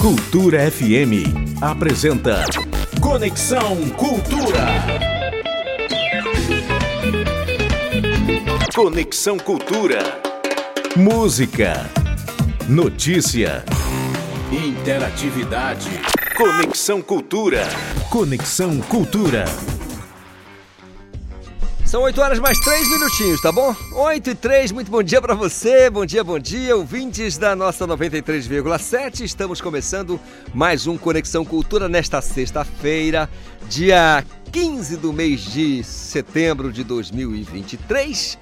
Cultura FM apresenta Conexão Cultura. Conexão Cultura. Música, notícia, interatividade. Conexão Cultura. Conexão Cultura. São 8 horas mais 3 minutinhos, tá bom? 8 e 3, muito bom dia para você, bom dia, bom dia, ouvintes da nossa 93,7. Estamos começando mais um Conexão Cultura nesta sexta-feira, dia 15 do mês de setembro de 2023.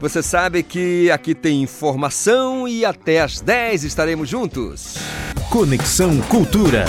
Você sabe que aqui tem informação e até às 10 estaremos juntos. Conexão Cultura.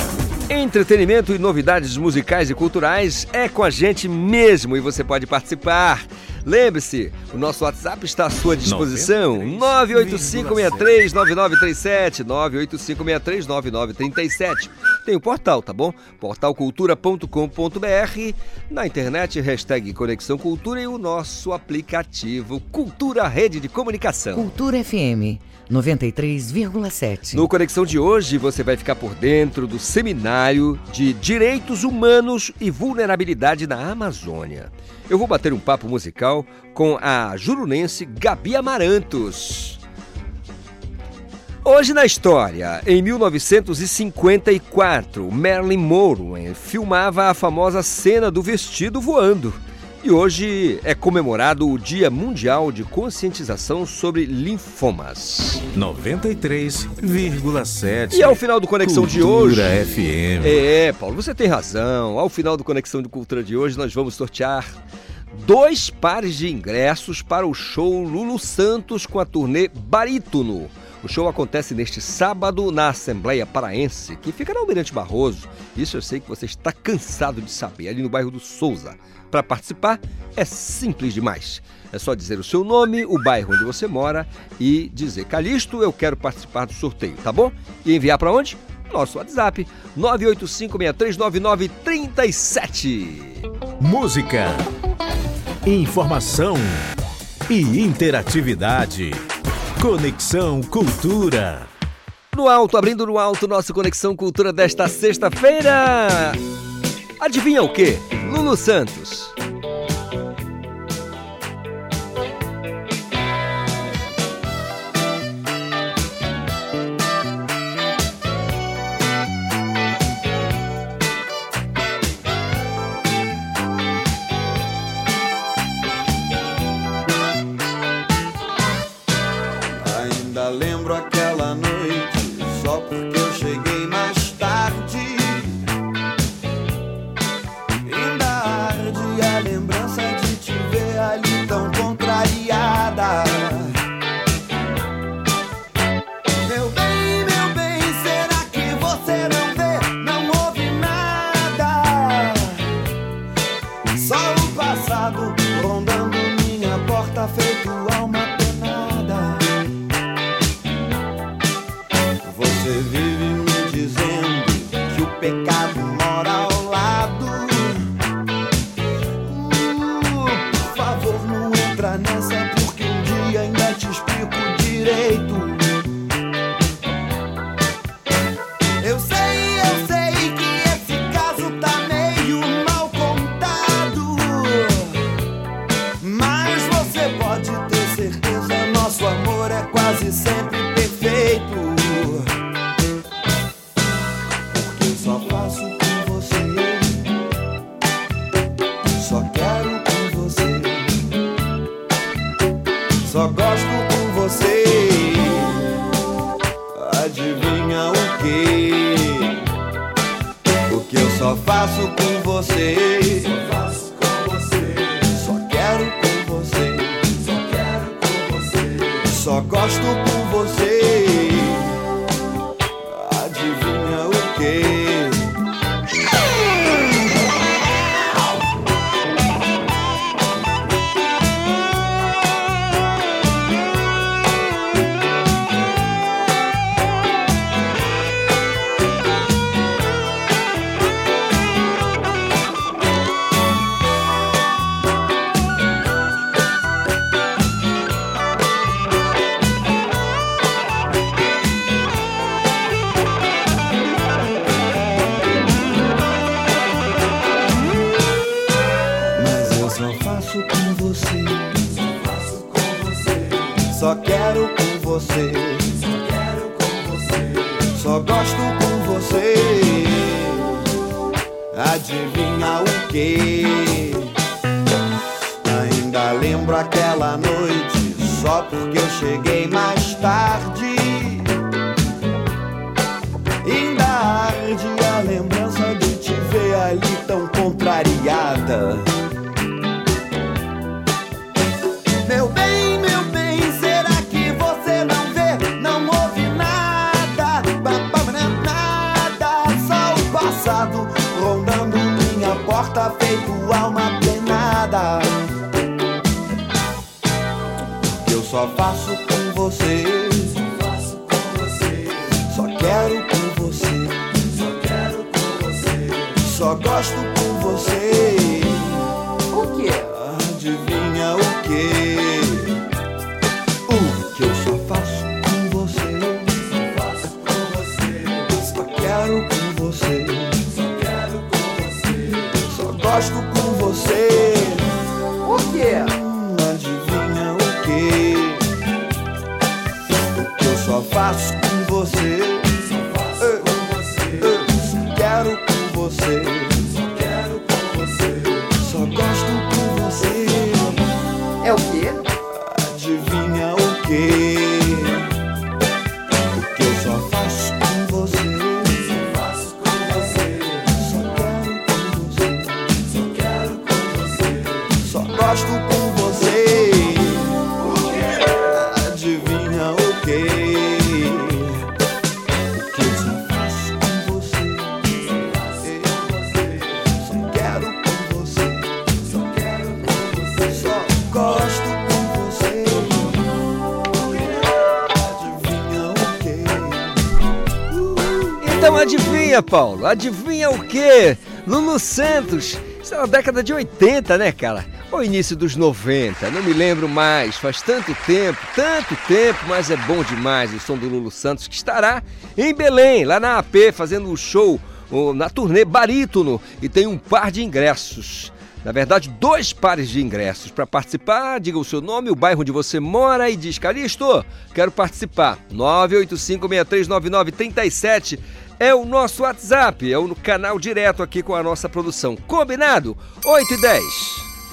Entretenimento e novidades musicais e culturais é com a gente mesmo e você pode participar. Lembre-se, o nosso WhatsApp está à sua disposição. 985639937, 985639937. Tem o portal, tá bom? portalcultura.com.br. Na internet, hashtag Conexão Cultura e o nosso aplicativo Cultura Rede de Comunicação. Cultura FM 93,7. No Conexão de hoje, você vai ficar por dentro do seminário de Direitos Humanos e Vulnerabilidade na Amazônia. Eu vou bater um papo musical com a jurunense Gabi Amarantos. Hoje na história, em 1954, Marilyn Monroe filmava a famosa cena do vestido voando. E hoje é comemorado o Dia Mundial de Conscientização sobre Linfomas. 93,7. E ao final do Conexão Cultura de hoje. FM. É, Paulo, você tem razão. Ao final do Conexão de Cultura de hoje, nós vamos sortear dois pares de ingressos para o show Lulu Santos com a turnê Barítono. O show acontece neste sábado na Assembleia Paraense, que fica na Almirante Barroso. Isso eu sei que você está cansado de saber, ali no bairro do Souza. Para participar é simples demais. É só dizer o seu nome, o bairro onde você mora e dizer Calixto, eu quero participar do sorteio, tá bom? E enviar para onde? Nosso WhatsApp 985639937. Música, informação e interatividade. Conexão Cultura. No alto, abrindo no alto, nossa Conexão Cultura desta sexta-feira. Adivinha o quê? Lulu Santos. Então adivinha, Paulo? Adivinha o quê? Lulu Santos. Isso é na década de 80, né, cara? Ou início dos 90, não me lembro mais. Faz tanto tempo, tanto tempo, mas é bom demais o som do Lulu Santos que estará em Belém, lá na AP, fazendo o show na turnê Barítono e tem um par de ingressos. Na verdade, dois pares de ingressos. Para participar, diga o seu nome, o bairro onde você mora e diz: Calixto, quero participar. 985639937 é o nosso WhatsApp, é o canal direto aqui com a nossa produção. Combinado? 8 e 10.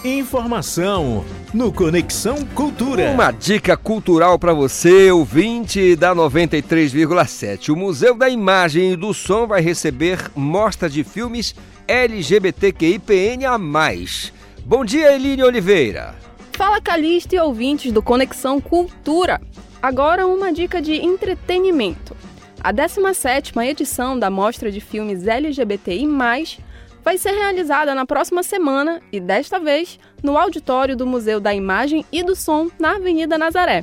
Informação no Conexão Cultura. Uma dica cultural para você, ouvinte da 93,7. O Museu da Imagem e do Som vai receber mostra de filmes LGBTQIPN+. Bom dia, Eline Oliveira. Fala Calixto e ouvintes do Conexão Cultura. Agora uma dica de entretenimento. A 17ª edição da Mostra de Filmes LGBTI+, vai ser realizada na próxima semana e desta vez no auditório do Museu da Imagem e do Som na Avenida Nazaré.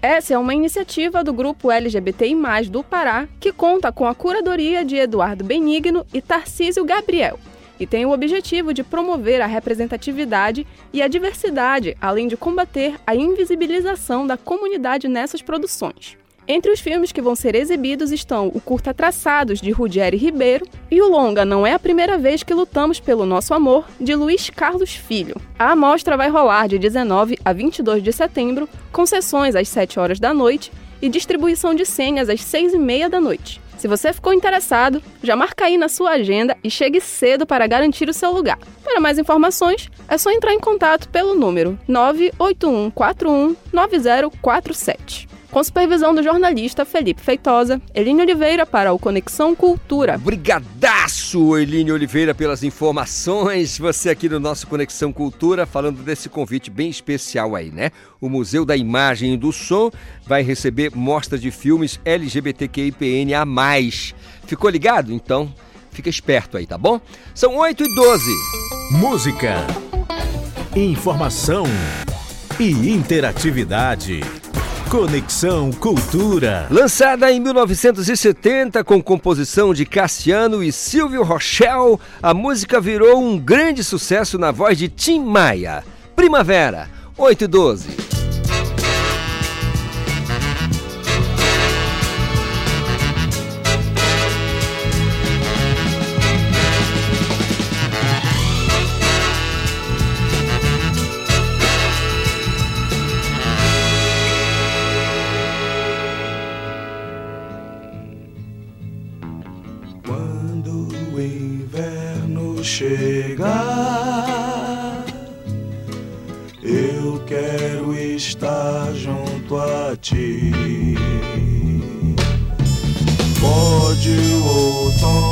Essa é uma iniciativa do grupo LGBTI+, do Pará, que conta com a curadoria de Eduardo Benigno e Tarcísio Gabriel, e tem o objetivo de promover a representatividade e a diversidade, além de combater a invisibilização da comunidade nessas produções. Entre os filmes que vão ser exibidos estão o curta Traçados, de Rudieri Ribeiro, e o longa Não é a Primeira Vez que Lutamos pelo Nosso Amor, de Luiz Carlos Filho. A amostra vai rolar de 19 a 22 de setembro, com sessões às 7 horas da noite e distribuição de senhas às 6 e meia da noite. Se você ficou interessado, já marca aí na sua agenda e chegue cedo para garantir o seu lugar. Para mais informações, é só entrar em contato pelo número 98141 9047 com supervisão do jornalista Felipe Feitosa, Eline Oliveira para o Conexão Cultura. Brigadaço, Eline Oliveira, pelas informações. Você aqui no nosso Conexão Cultura, falando desse convite bem especial aí, né? O Museu da Imagem e do Som vai receber mostra de filmes LGBTQIPN a mais. Ficou ligado? Então, fica esperto aí, tá bom? São 8 e 12. Música, informação e interatividade. Conexão Cultura. Lançada em 1970 com composição de Cassiano e Silvio Rochelle, a música virou um grande sucesso na voz de Tim Maia. Primavera, 8 chegar, eu quero estar junto a ti. Pode o outono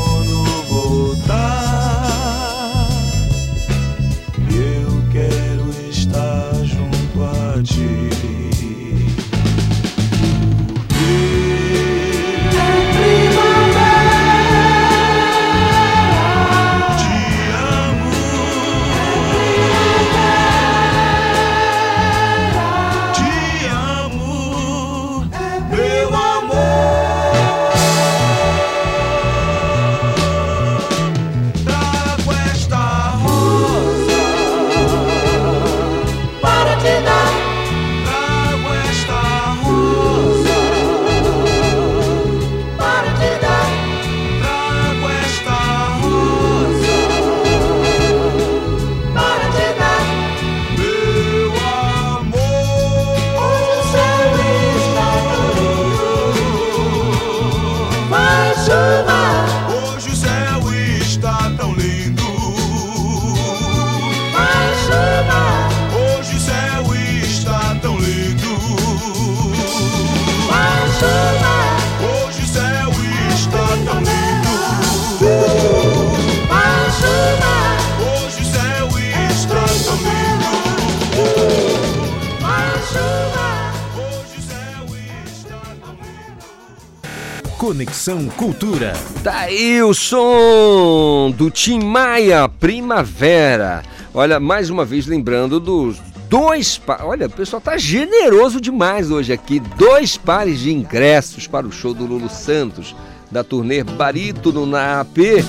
Conexão Cultura. Tá aí o som do Tim Maia, Primavera. Olha, mais uma vez lembrando dos dois. Olha, o pessoal tá generoso demais hoje aqui. Dois pares de ingressos para o show do Lulu Santos, da turnê Barítono na AP,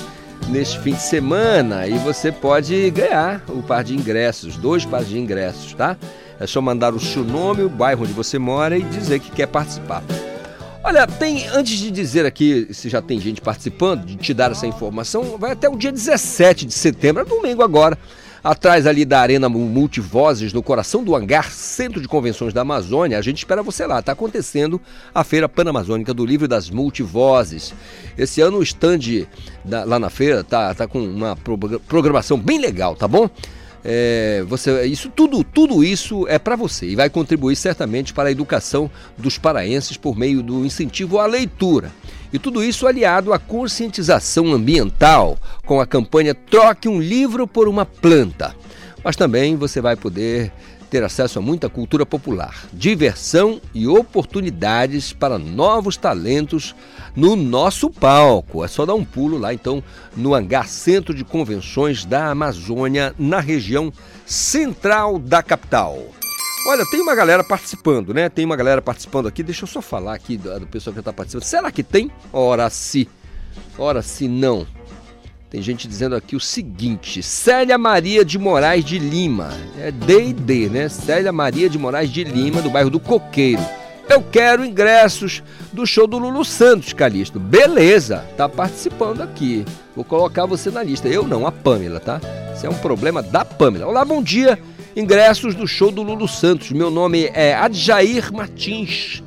neste fim de semana. E você pode ganhar o par de ingressos, dois pares de ingressos, tá? É só mandar o seu nome, o bairro onde você mora e dizer que quer participar. Olha, tem, antes de dizer aqui se já tem gente participando, de te dar essa informação, vai até o dia 17 de setembro, é domingo agora. Atrás ali da Arena Multivozes, no coração do hangar Centro de Convenções da Amazônia, a gente espera você lá. Está acontecendo a Feira Panamazônica do Livro das Multivozes. Esse ano o stand da- lá na feira tá, tá com uma pro- programação bem legal, tá bom? É, você, isso tudo, tudo isso é para você e vai contribuir certamente para a educação dos paraenses por meio do incentivo à leitura. E tudo isso aliado à conscientização ambiental com a campanha Troque um livro por uma planta. Mas também você vai poder ter acesso a muita cultura popular, diversão e oportunidades para novos talentos no nosso palco. É só dar um pulo lá então no Hangar Centro de Convenções da Amazônia, na região central da capital. Olha, tem uma galera participando, né? Tem uma galera participando aqui. Deixa eu só falar aqui do, do pessoal que está participando. Será que tem? Ora se. Ora se não. Tem gente dizendo aqui o seguinte: Célia Maria de Moraes de Lima. É D&D, né? Célia Maria de Moraes de Lima, do bairro do Coqueiro. Eu quero ingressos do show do Lulu Santos, Calixto. Beleza, tá participando aqui. Vou colocar você na lista. Eu não, a Pamela, tá? Isso é um problema da Pamela. Olá, bom dia. Ingressos do show do Lulu Santos. Meu nome é Adjair Martins.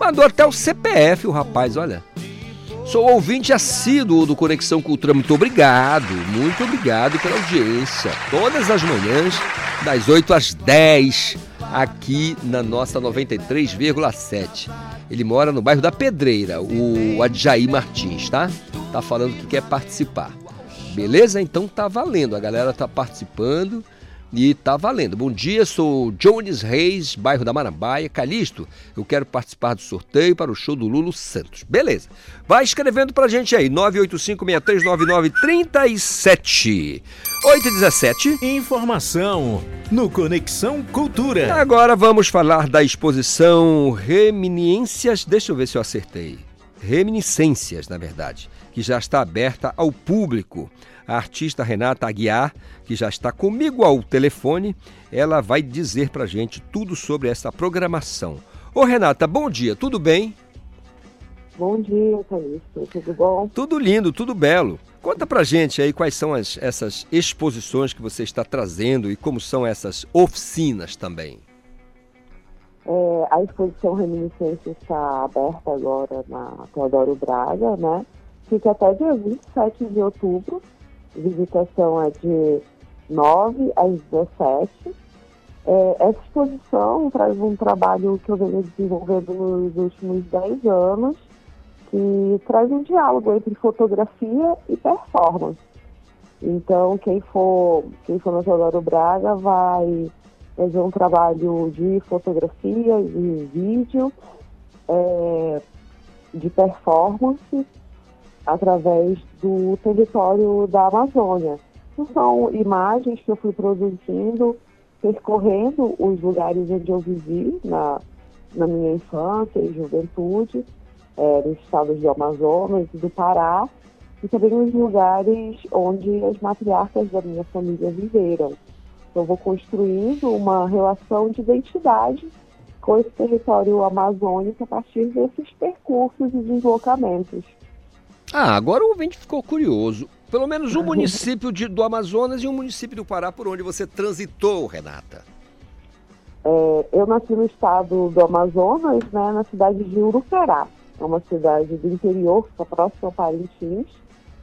Mandou até o CPF, o rapaz, olha. Sou ouvinte assíduo do Conexão Cultura. Muito obrigado, muito obrigado pela audiência. Todas as manhãs, das 8 às 10, aqui na nossa 93,7. Ele mora no bairro da Pedreira, o Adjaí Martins, tá? Tá falando que quer participar. Beleza? Então tá valendo. A galera tá participando e tá valendo. Bom dia, sou Jones Reis, bairro da Marambaia. Calixto, eu quero participar do sorteio para o show do Lulo Santos. Beleza. Vai escrevendo pra gente aí, 985-6399-37. 8 e 17. Informação no Conexão Cultura. Agora vamos falar da exposição Reminiscências. Deixa eu ver se eu acertei. Reminiscências, na verdade, que já está aberta ao público. A artista Renata Aguiar, que já está comigo ao telefone, ela vai dizer pra gente tudo sobre essa programação. Ô Renata, bom dia, tudo bem? Bom dia, Calixto. Tudo bom? Tudo lindo, tudo belo. Conta pra gente aí quais são as, essas exposições que você está trazendo e como são essas oficinas também. É, a exposição Reminiscência está aberta agora na Teodoro Braga, né? fica até dia 27 de outubro. Visitação é de 9 às 17. É, essa exposição traz um trabalho que eu venho desenvolvendo nos últimos 10 anos, que traz um diálogo entre fotografia e performance. Então, quem for, quem for no Teodoro Braga vai fazer um trabalho de fotografia, de vídeo, é, de performance, através do território da Amazônia. Então, são imagens que eu fui produzindo, percorrendo os lugares onde eu vivi na, na minha infância e juventude, é, nos estados do Amazonas e do Pará, e também nos lugares onde as matriarcas da minha família viveram. Então, vou construindo uma relação de identidade com esse território amazônico a partir desses percursos e deslocamentos. Ah, agora o ouvinte ficou curioso. Pelo menos um município de- do Amazonas e um município do Pará por onde você transitou, Renata. É, eu nasci no estado do Amazonas, né, na cidade de Urucará. É uma cidade do interior, que fica próximo a Parintins.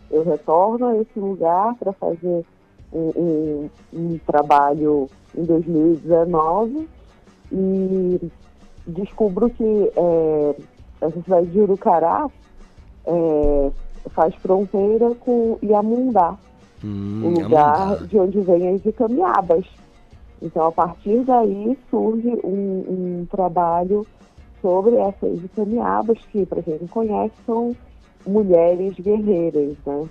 Eu retorno a esse lugar para fazer um, um- um trabalho em 2019 e descubro que é, essa cidade de Urucará é, faz fronteira com Iamundá, Hum, o lugar de onde vêm as icamiabas. Então, a partir daí surge um, um trabalho sobre essas icamiabas, que, para quem não conhece, são mulheres guerreiras, né?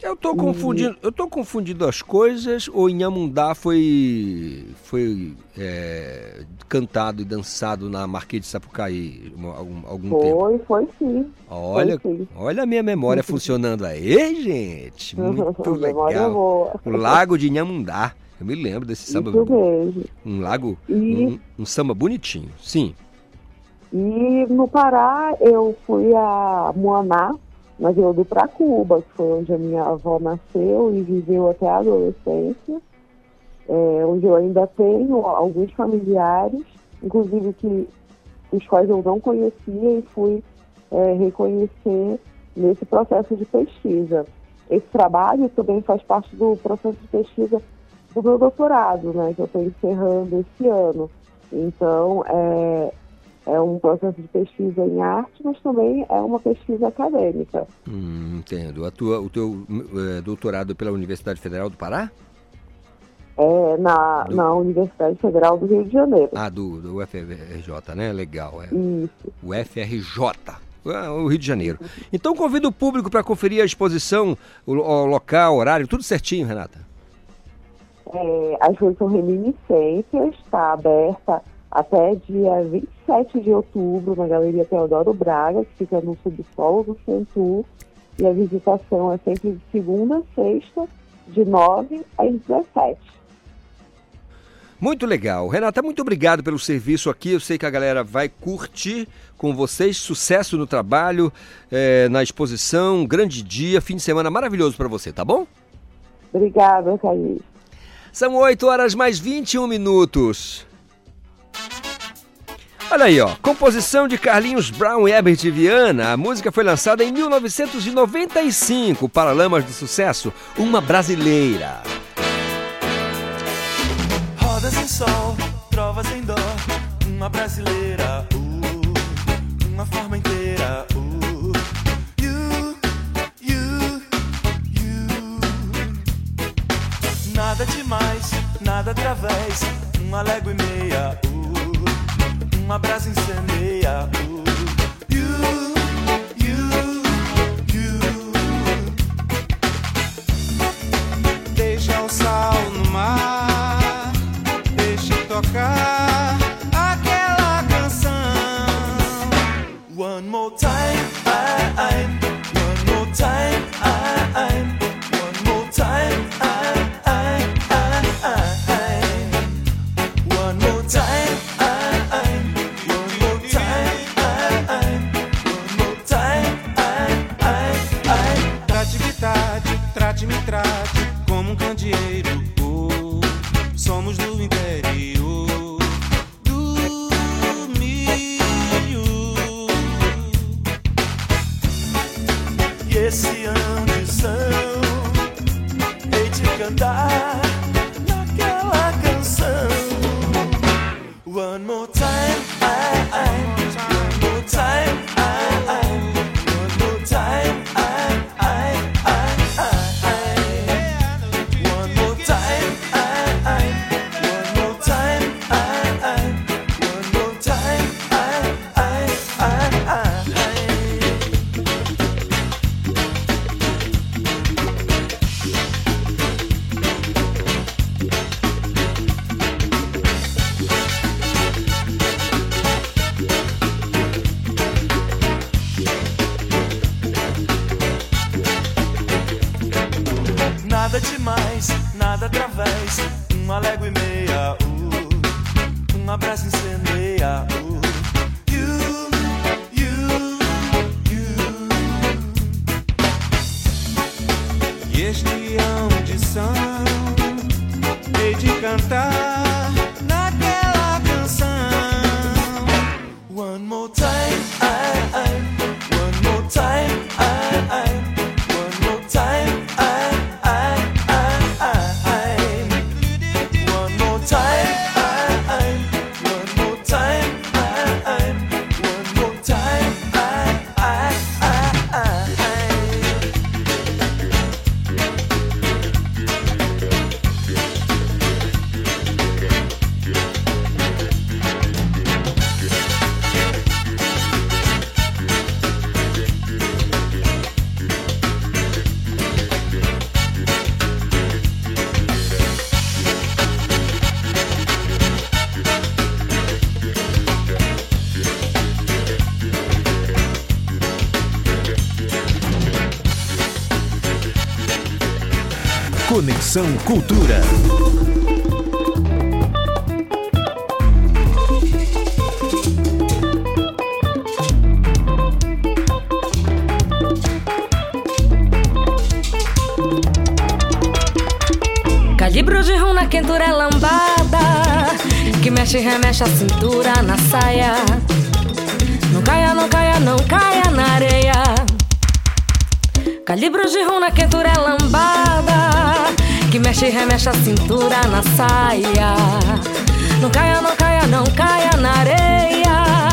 Eu tô confundindo, eu tô confundindo as coisas ou Inhamundá foi foi é, cantado e dançado na Marquês de Sapucaí um- algum, algum tempo. Foi, foi sim. Olha, foi sim. olha a minha memória funcionando aí, gente. Muito Memória legal. O Lago de Inhamundá. Eu me lembro desse samba. Isso mesmo. Um lago, E- um, um samba bonitinho. Sim. E no Pará eu fui a Moaná, na Vila do Pracuba, que foi onde a minha avó nasceu e viveu até a adolescência, é, onde eu ainda tenho alguns familiares, inclusive que os quais eu não conhecia e fui é, reconhecer nesse processo de pesquisa. Esse trabalho também faz parte do processo de pesquisa do meu doutorado, né, que eu estou encerrando esse ano. Então, é, é um processo de pesquisa em arte, mas também é uma pesquisa acadêmica. Hum, entendo. A tua, o teu eh, doutorado pela Universidade Federal do Pará? É na, Do- na Universidade Federal do Rio de Janeiro. Ah, do, do UFRJ, né? Legal. É. Isso. O FRJ. ah, O Rio de Janeiro. Então convido o público para conferir a exposição, o, o local, horário, tudo certinho, Renata. É, a exposição Reminiscências está aberta até dia 27 de outubro na Galeria Teodoro Braga, que fica no subsolo do Centur. E a visitação é sempre de segunda a sexta, de 9 às 17. Muito legal. Renata, muito obrigado pelo serviço aqui. Eu sei que a galera vai curtir com vocês. Sucesso no trabalho, eh, na exposição. Um grande dia, fim de semana maravilhoso para você, tá bom? Obrigada, Thaís. São 8 horas mais 21 minutos. Olha aí, ó. Composição de Carlinhos Brown e Herbert Viana. A música foi lançada em 1995 para Lamas do Sucesso, uma brasileira. Rodas em sol, trovas em dó, uma brasileira, uh, uma forma inteira, uh, you, you, you. Nada demais, nada através, uma légua e meia, uh, uma brasa incendeia, uh, you, you, you. Deixa o sal no mar, deixa tocar aquela canção. One more time, I. One more time, Conexão Cultura. Calibro de rum na quentura é lambada Que mexe e remexe a cintura na saia Não caia, não caia, não caia na areia Calibro de rum na quentura é lambada Que mexe e remexe a cintura na saia. Não caia, não caia, não caia na areia.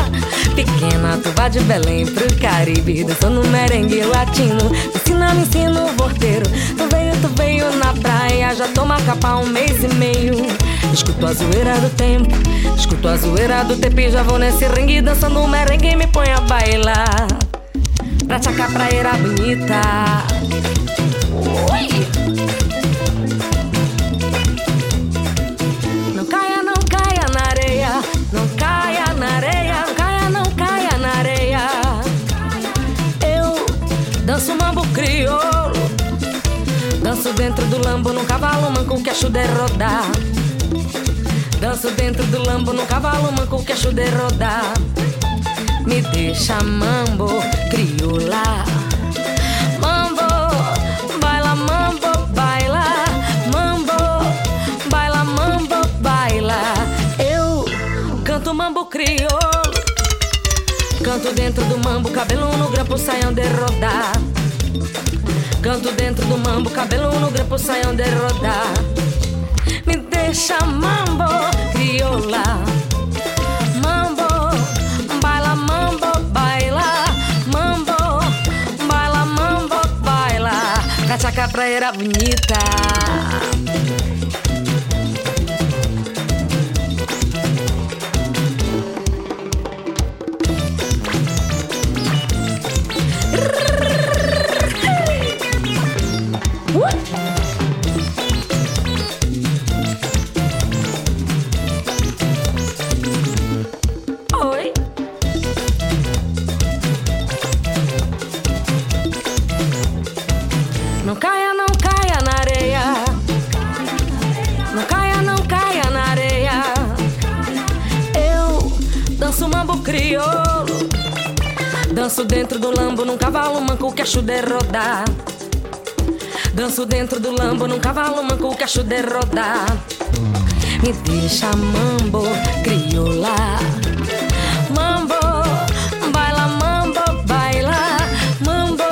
Pequena, tu vai de Belém pro Caribe Dançando merengue latino. Ensina, me ensina o vorteiro Tu veio, tu veio na praia Já toma capa um mês e meio. Escuto a zoeira do tempo Escuto a zoeira do tempo E já vou nesse ringue Dançando merengue e me põe a bailar. Pra tchacar praeira bonita. Ui! Dentro do lambo num cavalo manco que acho de rodar. Danço dentro do lambo num cavalo manco que acho de rodar. Me deixa mambo crioula Mambo, baila mambo, baila. Mambo, baila mambo, baila. Eu canto mambo crioulo. Canto dentro do mambo, cabelo no grampo, saiam de rodar Canto dentro do mambo, cabelo no grampo, saiam de rodar Me deixa mambo crioula. Mambo, baila mambo, baila. Mambo, baila mambo, baila. Cachaca praeira bonita cacho de rodar. Danço dentro do lambo num cavalo manco, cacho de rodar. Me deixa mambo, crioula. Mambo, baila, mambo, baila. Mambo,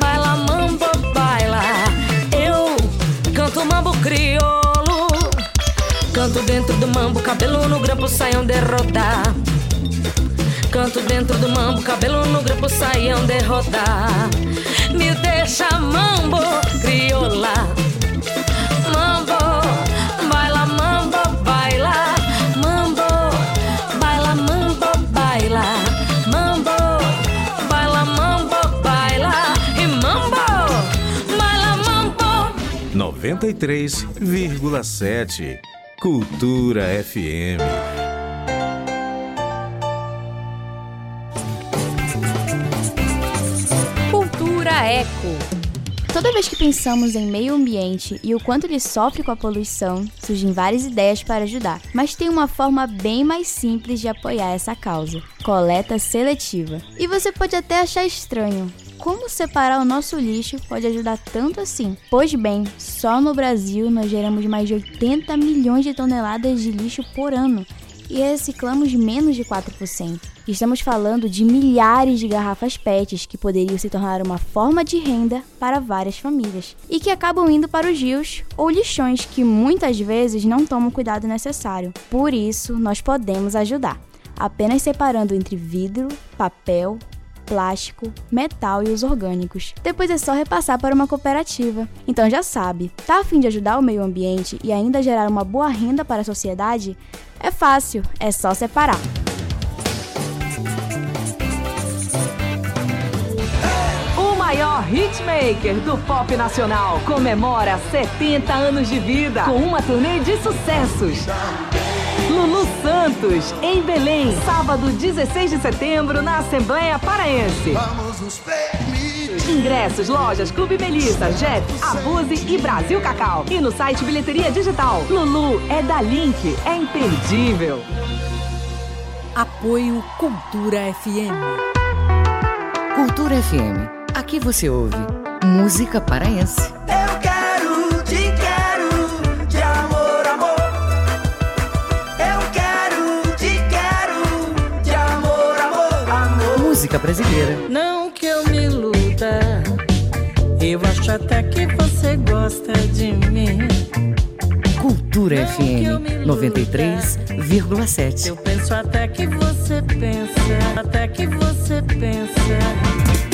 baila, mambo, baila. Eu canto mambo crioulo. Canto dentro do mambo, cabelo no grampo, saiam de rodar. Canto dentro do mambo, cabelo no grampo, saiam de rodar. Me deixa mambo, crioula. Mambo, baila, mambo, baila. Mambo, baila, mambo, baila. Mambo, baila, mambo, baila. E mambo, baila, mambo. 93,7 Cultura FM. Eco. Toda vez que pensamos em meio ambiente e o quanto ele sofre com a poluição, surgem várias ideias para ajudar. Mas tem uma forma bem mais simples de apoiar essa causa: coleta seletiva. E você pode até achar estranho. Como separar o nosso lixo pode ajudar tanto assim? Pois bem, só no Brasil nós geramos mais de 80 milhões de toneladas de lixo por ano e reciclamos menos de 4%. Estamos falando de milhares de garrafas PETs que poderiam se tornar uma forma de renda para várias famílias e que acabam indo para os rios ou lixões que muitas vezes não tomam o cuidado necessário. Por isso, nós podemos ajudar, apenas separando entre vidro, papel, plástico, metal e os orgânicos. Depois é só repassar para uma cooperativa. Então já sabe, tá a fim de ajudar o meio ambiente e ainda gerar uma boa renda para a sociedade? É fácil, é só separar. Maior hitmaker do pop nacional comemora 70 anos de vida com uma turnê de sucessos. Lulu Santos, em Belém, sábado 16 de setembro, na Assembleia Paraense. Vamos nos permitir. Ingressos, lojas, Clube Melissa, Jet, Abuse e Brasil Cacau. E no site Bilheteria Digital. Lulu é da Link, é imperdível. Apoio Cultura FM. Cultura FM. Aqui você ouve música paraense. Eu quero, te quero, de amor, amor. Eu quero, te quero, de amor, amor, amor. Música brasileira. Não que eu me iluda, eu acho até que você gosta de mim. Cultura FM 93,7. Eu penso até que você pensa, até que você pensa.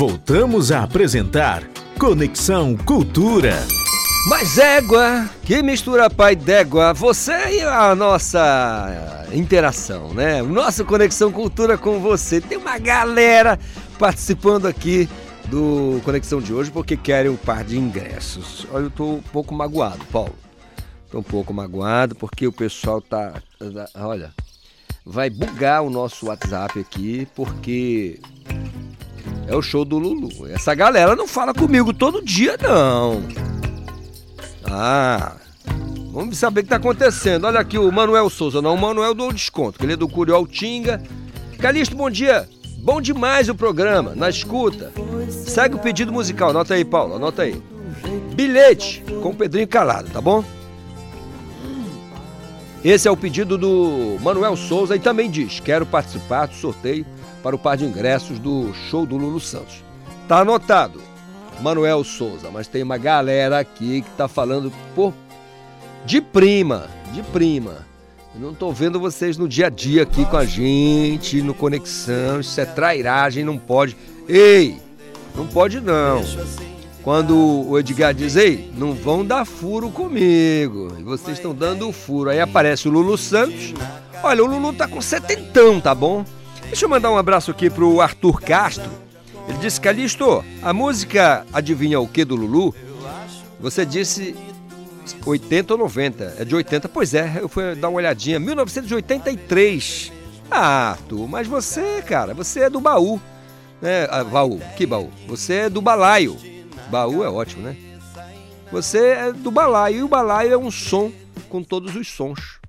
Voltamos a apresentar Conexão Cultura. Mas égua, que mistura pai d'égua, você e a nossa interação, né? Nossa Conexão Cultura com você. Tem uma galera participando aqui do Conexão de hoje porque querem um par de ingressos. Olha, eu tô um pouco magoado, Paulo. Tô um pouco magoado porque o pessoal tá. Olha, vai bugar o nosso WhatsApp aqui porque é o show do Lulu. Essa galera não fala comigo todo dia, não. Ah, vamos saber o que tá acontecendo. Olha aqui o Manuel Souza, não, o Manuel do desconto, que ele é do Curiol Tinga. Calixto, bom dia. Bom demais o programa, na escuta. Segue o pedido musical, anota aí, Paulo, anota aí. Bilhete com o Pedrinho Calado, tá bom? Esse é o pedido do Manuel Souza e também diz: quero participar do sorteio para o par de ingressos do show do Lulu Santos. Tá anotado, Manuel Souza, mas tem uma galera aqui que tá falando por de prima, de prima. Eu não tô vendo vocês no dia a dia aqui com a gente, no Conexão, isso é trairagem, não pode. Ei, não pode não. Quando o Edgar diz, ei, não vão dar furo comigo. E vocês estão dando furo. Aí aparece o Lulu Santos. Olha, o Lulu tá com setentão, tá bom? Deixa eu mandar um abraço aqui pro Arthur Castro. Ele disse, Calixto, a música Adivinha o que do Lulu? Você disse 80 ou 90. É de 80? Pois é, eu fui dar uma olhadinha. 1983. Ah, Arthur, mas você, cara, você é do baú. Né? Ah, baú, que baú? Você é do balaio. Baú é ótimo, né? Você é do balaio, e o balaio é um som com todos os sons.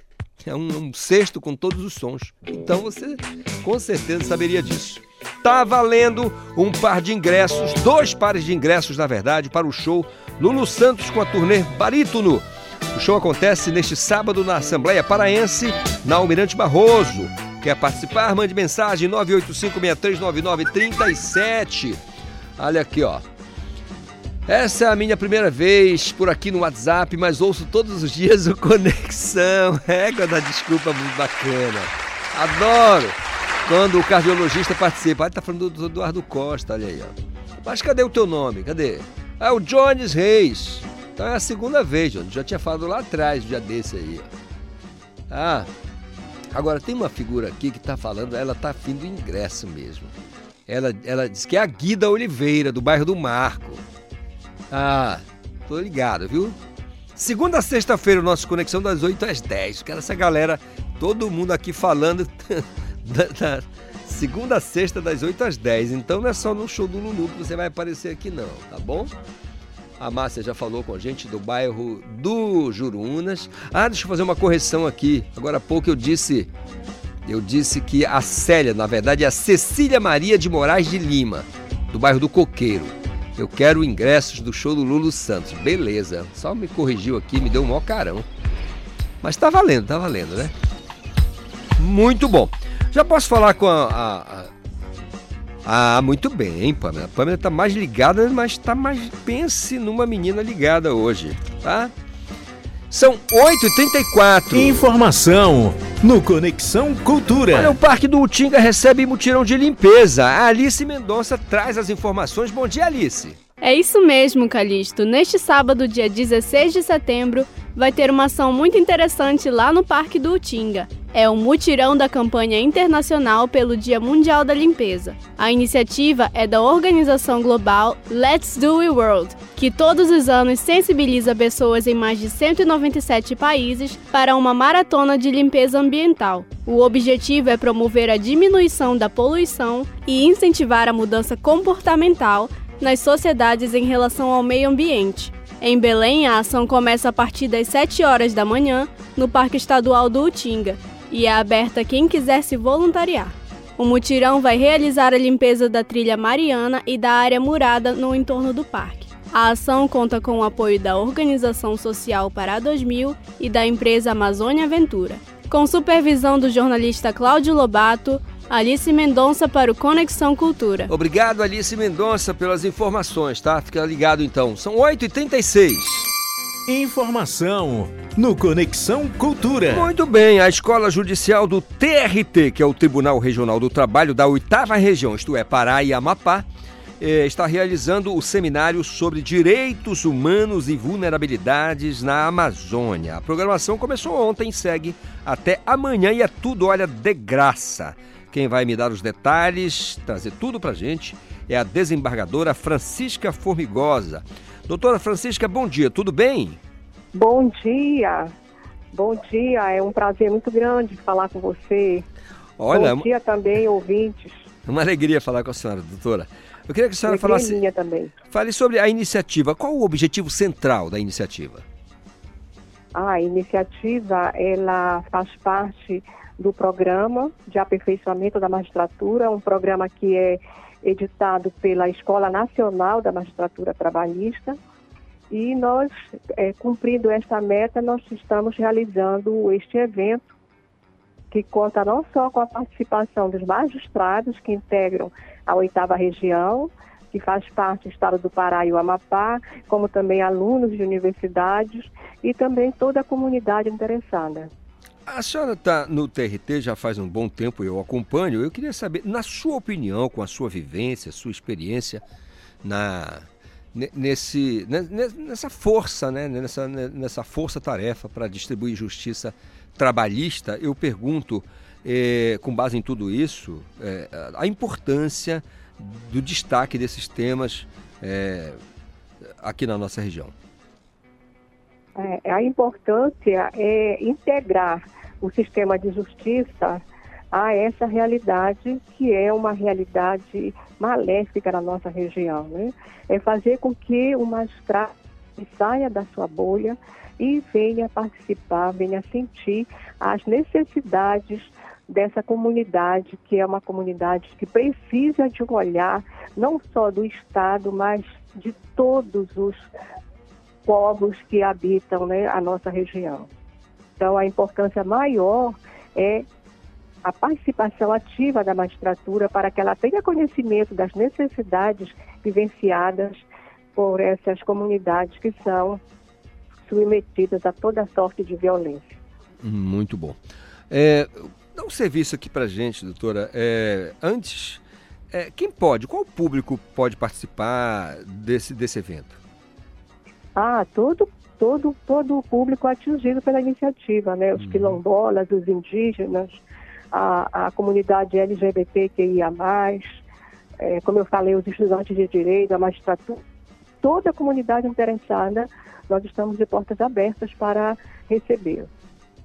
É um, um cesto com todos os sons. Então você com certeza saberia disso. Tá valendo um par de ingressos, dois pares de ingressos, na verdade, para o show Lulu Santos com a turnê Barítono. O show acontece neste sábado na Assembleia Paraense, na Almirante Barroso. Quer participar? Mande mensagem 985-639937. Olha aqui, ó. Essa é a minha primeira vez por aqui no WhatsApp, mas ouço todos os dias o Conexão. É, da desculpa muito bacana. Adoro quando o cardiologista participa. Ah, tá falando do Eduardo Costa, olha aí, ó. Mas cadê o teu nome? Cadê? É o Jones Reis. Então é a segunda vez, Jones. Já tinha falado lá atrás, um dia desse aí, ó. Ah, agora tem uma figura aqui que tá falando, ela tá afim do ingresso mesmo. Ela, ela diz que é a Guida Oliveira, do bairro do Marco. Ah, tô ligado, viu? Segunda a sexta-feira, o nosso Conexão das 8 às 10. Quero essa galera, todo mundo aqui falando da, da segunda a sexta, das 8 às 10. Então não é só no show do Lulu que você vai aparecer aqui, não, tá bom? A Márcia já falou com a gente do bairro do Jurunas. Ah, deixa eu fazer uma correção aqui. Agora há pouco eu disse. Eu disse que a Célia, na verdade, é a Cecília Maria de Moraes de Lima, do bairro do Coqueiro. Eu quero ingressos do show do Lulu Santos. Beleza. Só me corrigiu aqui, me deu um maior carão. Mas tá valendo, tá valendo, né? Muito bom. Já posso falar com a. a, a... Ah, muito bem, Pamela. A Pamela tá mais ligada, mas tá mais. Pense numa menina ligada hoje, tá? São 8h34. Informação no Conexão Cultura. Olha, o Parque do Utinga recebe mutirão de limpeza. A Alice Mendonça traz as informações. Bom dia, Alice. É isso mesmo, Calixto. Neste sábado, dia 16 de setembro, vai ter uma ação muito interessante lá no Parque do Utinga. É o mutirão da campanha internacional pelo Dia Mundial da Limpeza. A iniciativa é da organização global Let's Do It World, que todos os anos sensibiliza pessoas em mais de 197 países para uma maratona de limpeza ambiental. O objetivo é promover a diminuição da poluição e incentivar a mudança comportamental nas sociedades em relação ao meio ambiente. Em Belém, a ação começa a partir das 7 horas da manhã no Parque Estadual do Utinga e é aberta a quem quiser se voluntariar. O mutirão vai realizar a limpeza da trilha Mariana e da área murada no entorno do parque. A ação conta com o apoio da Organização Social Pará 2000 e da empresa Amazônia Aventura. Com supervisão do jornalista Cláudio Lobato, Alice Mendonça para o Conexão Cultura. Obrigado, Alice Mendonça, pelas informações, tá? Fica ligado então. São 8h36. Informação no Conexão Cultura. Muito bem, a Escola Judicial do TRT, que é o Tribunal Regional do Trabalho da oitava região, isto é, Pará e Amapá, eh, está realizando o seminário sobre direitos humanos e vulnerabilidades na Amazônia. A programação começou ontem, segue até amanhã e é tudo, olha, de graça. Quem vai me dar os detalhes, trazer tudo pra gente, é a desembargadora Francisca Formigosa. Doutora Francisca, bom dia, tudo bem? Bom dia. Bom dia, é um prazer muito grande falar com você. Olha, Bom dia também, ouvintes. uma alegria falar com a senhora, doutora. Eu queria que a senhora Alegria falasse, minha também. fale sobre a iniciativa. Qual o objetivo central da iniciativa? A iniciativa, ela faz parte do programa de aperfeiçoamento da magistratura, um programa que é editado pela Escola Nacional da Magistratura Trabalhista. E nós, eh, cumprindo esta meta, nós estamos realizando este evento que conta não só com a participação dos magistrados que integram a oitava região, que faz parte do estado do Pará e o Amapá, como também alunos de universidades e também toda a comunidade interessada. A senhora está no TRT já faz um bom tempo, eu acompanho. Eu queria saber, na sua opinião, com a sua vivência, sua experiência na ne- nesse ne- ne- nessa força, né, nessa ne- nessa força-tarefa para distribuir justiça trabalhista, eu pergunto, eh, com base em tudo isso, eh, a importância do destaque desses temas eh, aqui na nossa região. É, a importância é integrar o sistema de justiça a essa realidade que é uma realidade maléfica na nossa região. Né? É fazer com que o magistrado saia da sua bolha e venha participar, venha sentir as necessidades dessa comunidade, que é uma comunidade que precisa de um olhar não só do Estado, mas de todos os povos que habitam né, a nossa região. Então, a importância maior é a participação ativa da magistratura para que ela tenha conhecimento das necessidades vivenciadas por essas comunidades que são submetidas a toda sorte de violência. Muito bom. É, dá um serviço aqui para gente, doutora. É, antes, é, quem pode, qual público pode participar desse, desse evento? Ah, todo, todo, todo o público atingido pela iniciativa, né? Os quilombolas, os indígenas, a, a comunidade LGBTQIA+, é, como eu falei, os estudantes de direito, a magistratura, toda a comunidade interessada, nós estamos de portas abertas para receber.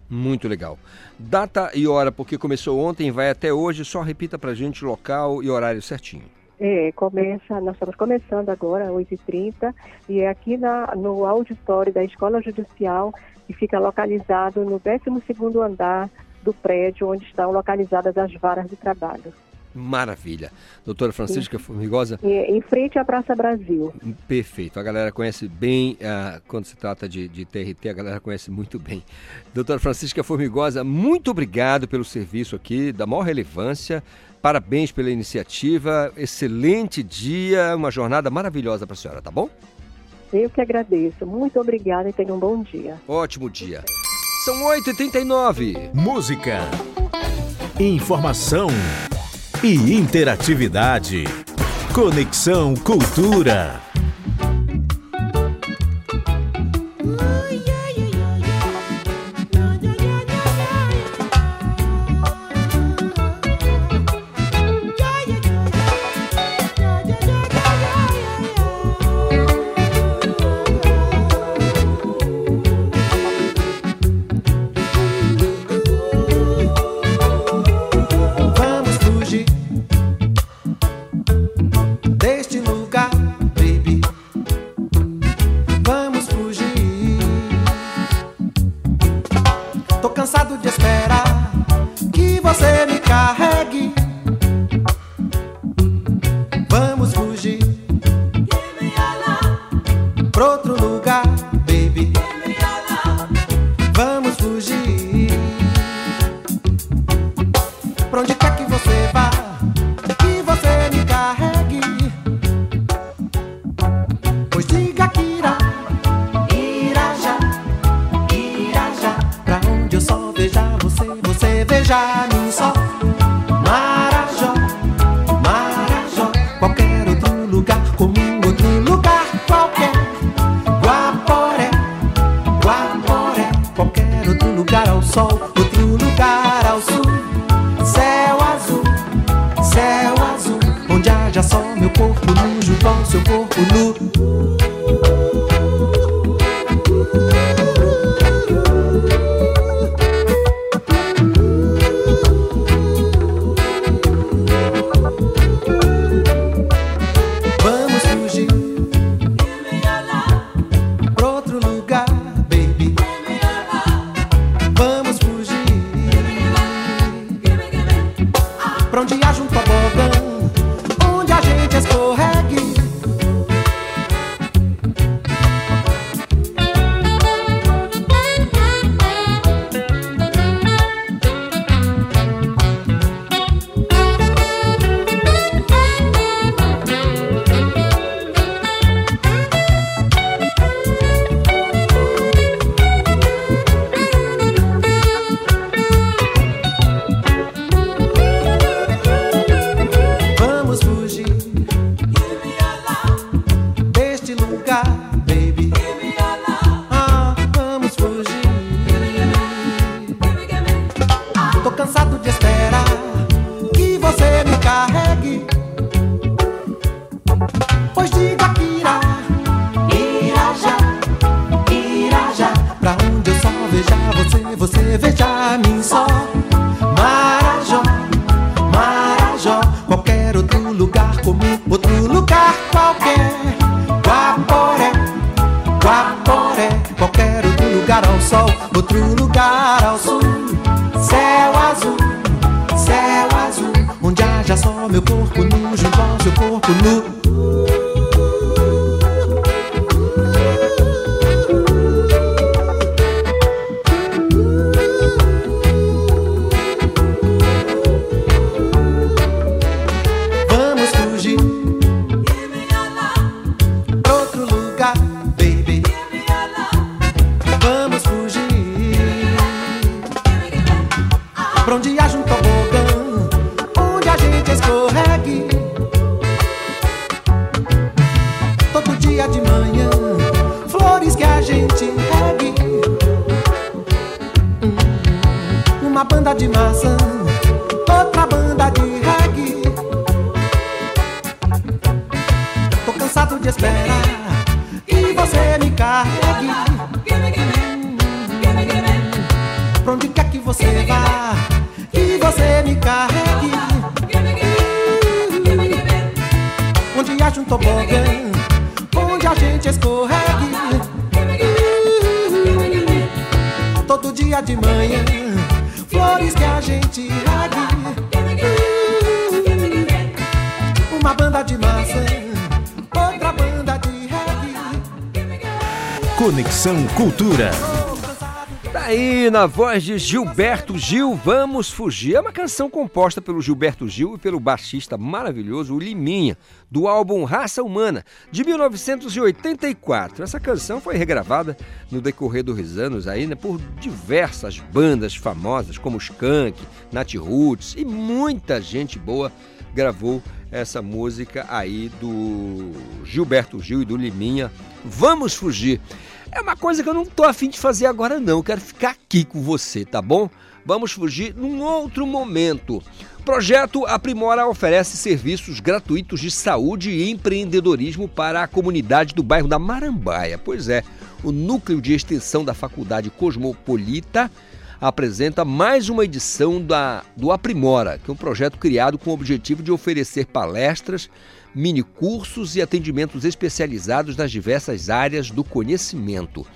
Muito legal. Data e hora, porque começou ontem, vai até hoje, só repita pra gente local e horário certinho. É, começa, nós estamos começando agora, 8h30, e é aqui na, no auditório da Escola Judicial, que fica localizado no 12º andar do prédio onde estão localizadas as varas de trabalho. Maravilha. Doutora Francisca Formigosa, É, em frente à Praça Brasil. perfeito. A galera conhece bem, ah, quando se trata de, de TRT, a galera conhece muito bem. Doutora Francisca Formigosa, muito obrigado pelo serviço aqui, da maior relevância. Parabéns pela iniciativa. Excelente dia, uma jornada maravilhosa para a senhora, tá bom? Eu que agradeço. Muito obrigada e tenha um bom dia. Ótimo dia. São 8h39. Música, informação e interatividade. Conexão Cultura. Na voz de Gilberto Gil, Vamos Fugir. É uma canção composta pelo Gilberto Gil e pelo baixista maravilhoso Liminha, do álbum Raça Humana, de 1984. Essa canção foi regravada no decorrer dos anos aí, né, por diversas bandas famosas, como Skank, Nat Roots e muita gente boa gravou essa música aí do Gilberto Gil e do Liminha. Vamos fugir. É uma coisa que eu não tô afim de fazer agora não, eu quero ficar aqui com você, tá bom? Vamos fugir num outro momento. Projeto Aprimora oferece serviços gratuitos de saúde e empreendedorismo para a comunidade do bairro da Marambaia. Pois é, o núcleo de extensão da Faculdade Cosmopolita apresenta mais uma edição da, do Aprimora, que é um projeto criado com o objetivo de oferecer palestras, minicursos e atendimentos especializados nas diversas áreas do conhecimento.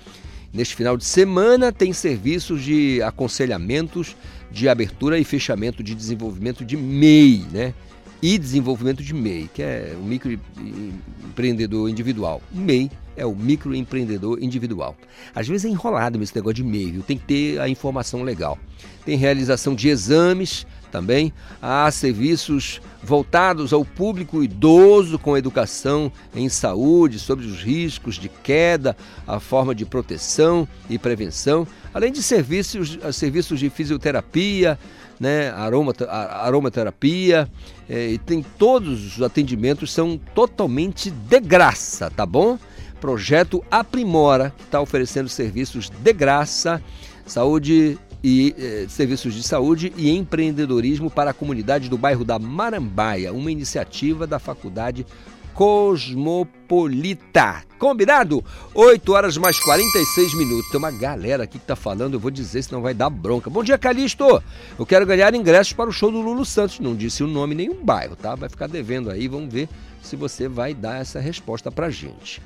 Neste final de semana tem serviços de aconselhamentos de abertura e fechamento de desenvolvimento de MEI, né? E desenvolvimento de MEI, que é o microempreendedor individual. MEI é o microempreendedor individual. Às vezes é enrolado esse negócio de MEI, viu? Tem que ter a informação legal. Tem realização de exames também. Há serviços voltados ao público idoso com educação em saúde, sobre os riscos de queda, a forma de proteção e prevenção, além de serviços, serviços de fisioterapia, né, aromaterapia, eh, e tem todos os atendimentos são totalmente de graça, tá bom? Projeto Aprimora, que está oferecendo serviços de graça, saúde e eh, serviços de saúde e empreendedorismo para a comunidade do bairro da Marambaia, uma iniciativa da Faculdade Cosmopolita. Combinado? 8 horas mais 46 minutos. Tem uma galera aqui que tá falando, eu vou dizer, senão vai dar bronca. Bom dia, Calixto! Eu quero ganhar ingressos para o show do Lulu Santos. Não disse o nome nem o bairro, tá? Vai ficar devendo aí, vamos ver se você vai dar essa resposta pra gente.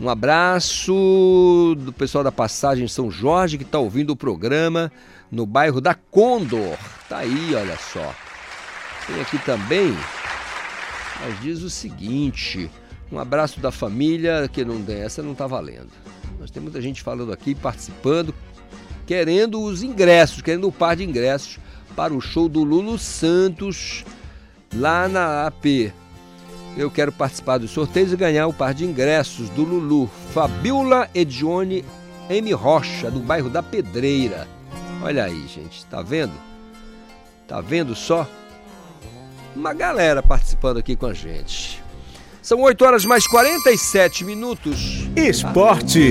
Um abraço do pessoal da Passagem São Jorge que está ouvindo o programa no bairro da Condor. Tá aí, olha só. Tem aqui também, mas diz o seguinte: um abraço da família, que não tem, essa não está valendo. Nós temos muita gente falando aqui, participando, querendo os ingressos, querendo o par de ingressos para o show do Lulu Santos lá na AP. Eu quero participar dos sorteios e ganhar o par de ingressos do Lulu. Fabiola Edione M. Rocha, do bairro da Pedreira. Olha aí, gente, tá vendo? Tá vendo só? Uma galera participando aqui com a gente. São 8 horas mais 47 minutos. Esporte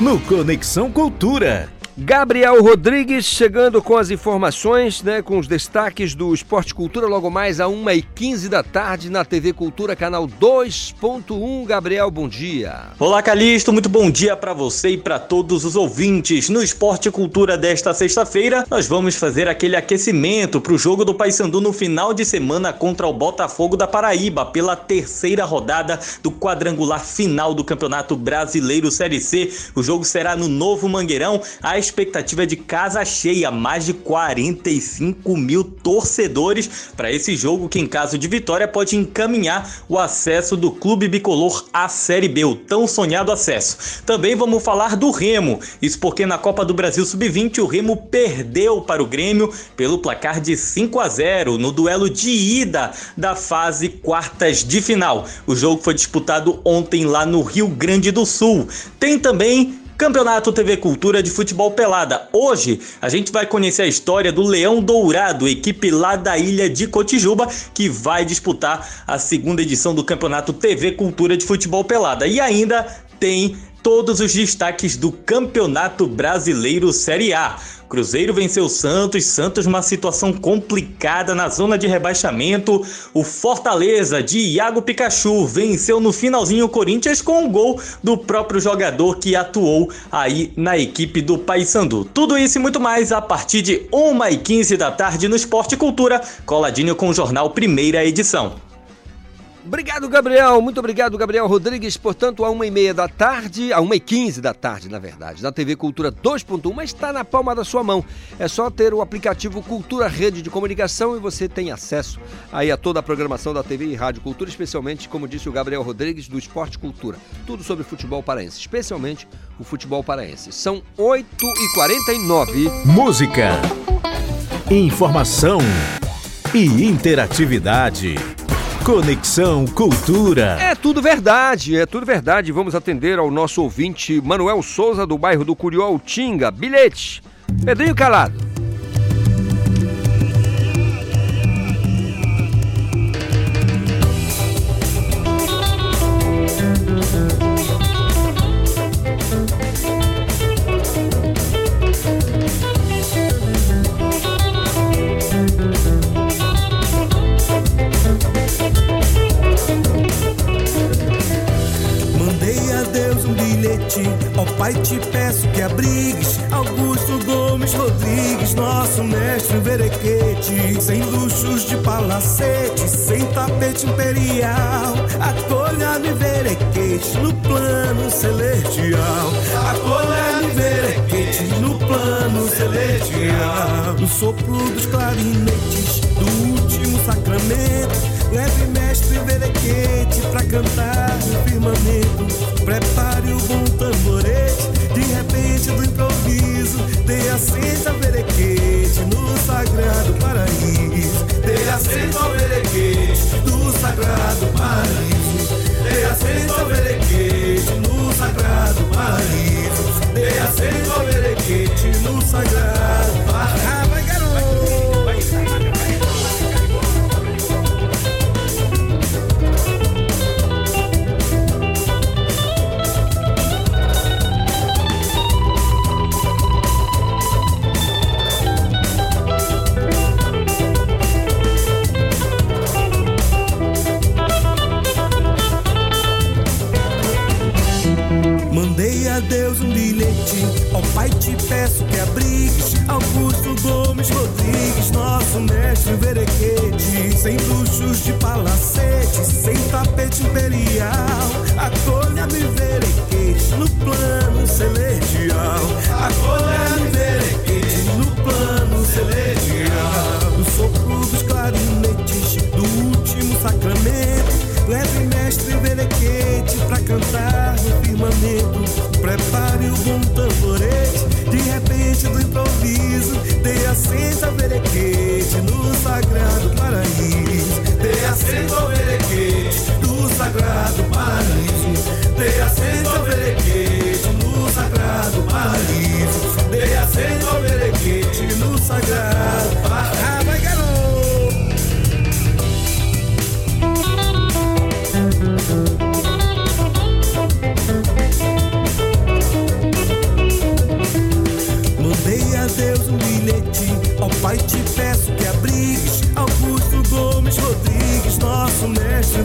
no Conexão Cultura. Gabriel Rodrigues chegando com as informações, né, com os destaques do Esporte Cultura logo mais a 1h15 da tarde na TV Cultura, canal 2.1. Gabriel, bom dia. Olá, Calixto, muito bom dia para você e para todos os ouvintes. No Esporte Cultura desta sexta-feira, nós vamos fazer aquele aquecimento para o jogo do Paysandu no final de semana contra o Botafogo da Paraíba, pela terceira rodada do quadrangular final do Campeonato Brasileiro Série C. O jogo será no Novo Mangueirão, às expectativa é de casa cheia, mais de 45 mil torcedores para esse jogo que, em caso de vitória, pode encaminhar o acesso do Clube Bicolor à Série B, o tão sonhado acesso. Também vamos falar do Remo, isso porque na Copa do Brasil Sub-20 o Remo perdeu para o Grêmio pelo placar de 5 a 0 no duelo de ida da fase quartas de final. O jogo foi disputado ontem lá no Rio Grande do Sul. Tem também Campeonato TV Cultura de Futebol Pelada. Hoje a gente vai conhecer a história do Leão Dourado, equipe lá da ilha de Cotijuba, que vai disputar a segunda edição do Campeonato TV Cultura de Futebol Pelada. E ainda tem todos os destaques do Campeonato Brasileiro Série A. Cruzeiro venceu Santos, Santos numa situação complicada na zona de rebaixamento. O Fortaleza de Iago Pikachu venceu no finalzinho o Corinthians com um gol do próprio jogador que atuou aí na equipe do Paysandu. Tudo isso e muito mais a partir de 1h15 da tarde no Esporte Cultura, coladinho com o jornal Primeira Edição. Obrigado, Gabriel. Muito obrigado, Gabriel Rodrigues. Portanto, a uma e meia da tarde, a uma e quinze da tarde, na verdade, na TV Cultura 2.1, mas está na palma da sua mão. É só ter o aplicativo Cultura Rede de Comunicação e você tem acesso aí a toda a programação da TV e Rádio Cultura, especialmente, como disse o Gabriel Rodrigues, do Esporte Cultura. Tudo sobre futebol paraense, especialmente o futebol paraense. São 8h49. Música, informação e interatividade. Conexão Cultura. É tudo verdade, é tudo verdade. Vamos atender ao nosso ouvinte Manuel Souza, do bairro do Curió, Tinga. Bilhete. Pedrinho Calado. Verequete no plano celestial. Acolha-me verequete no plano celestial. No sopro dos clarinetes do último sacramento Leve mestre verequete pra cantar no firmamento. Prepare o bom tamborete, de repente do improviso. Dê assento ao verequete no sagrado paraíso. Dê assento ao verequete no sagrado paraíso. Dê assento ao verequete no sagrado paraíso. Dê assento ao verequete no sagrado paraíso. De palacete, sem tapete imperial. Acolha-me verequete no plano celestial. Acolha-me verequete no plano celestial. No sopro dos clarinetes do último sacramento. Leve mestre verequete pra cantar no firmamento. Prepare o bom tamborete, de repente do improviso. Dê assento ao verequete Verequete no sagrado paraíso. Dê assento ao verequete no sagrado paraíso. Dê assento ao verequete no sagrado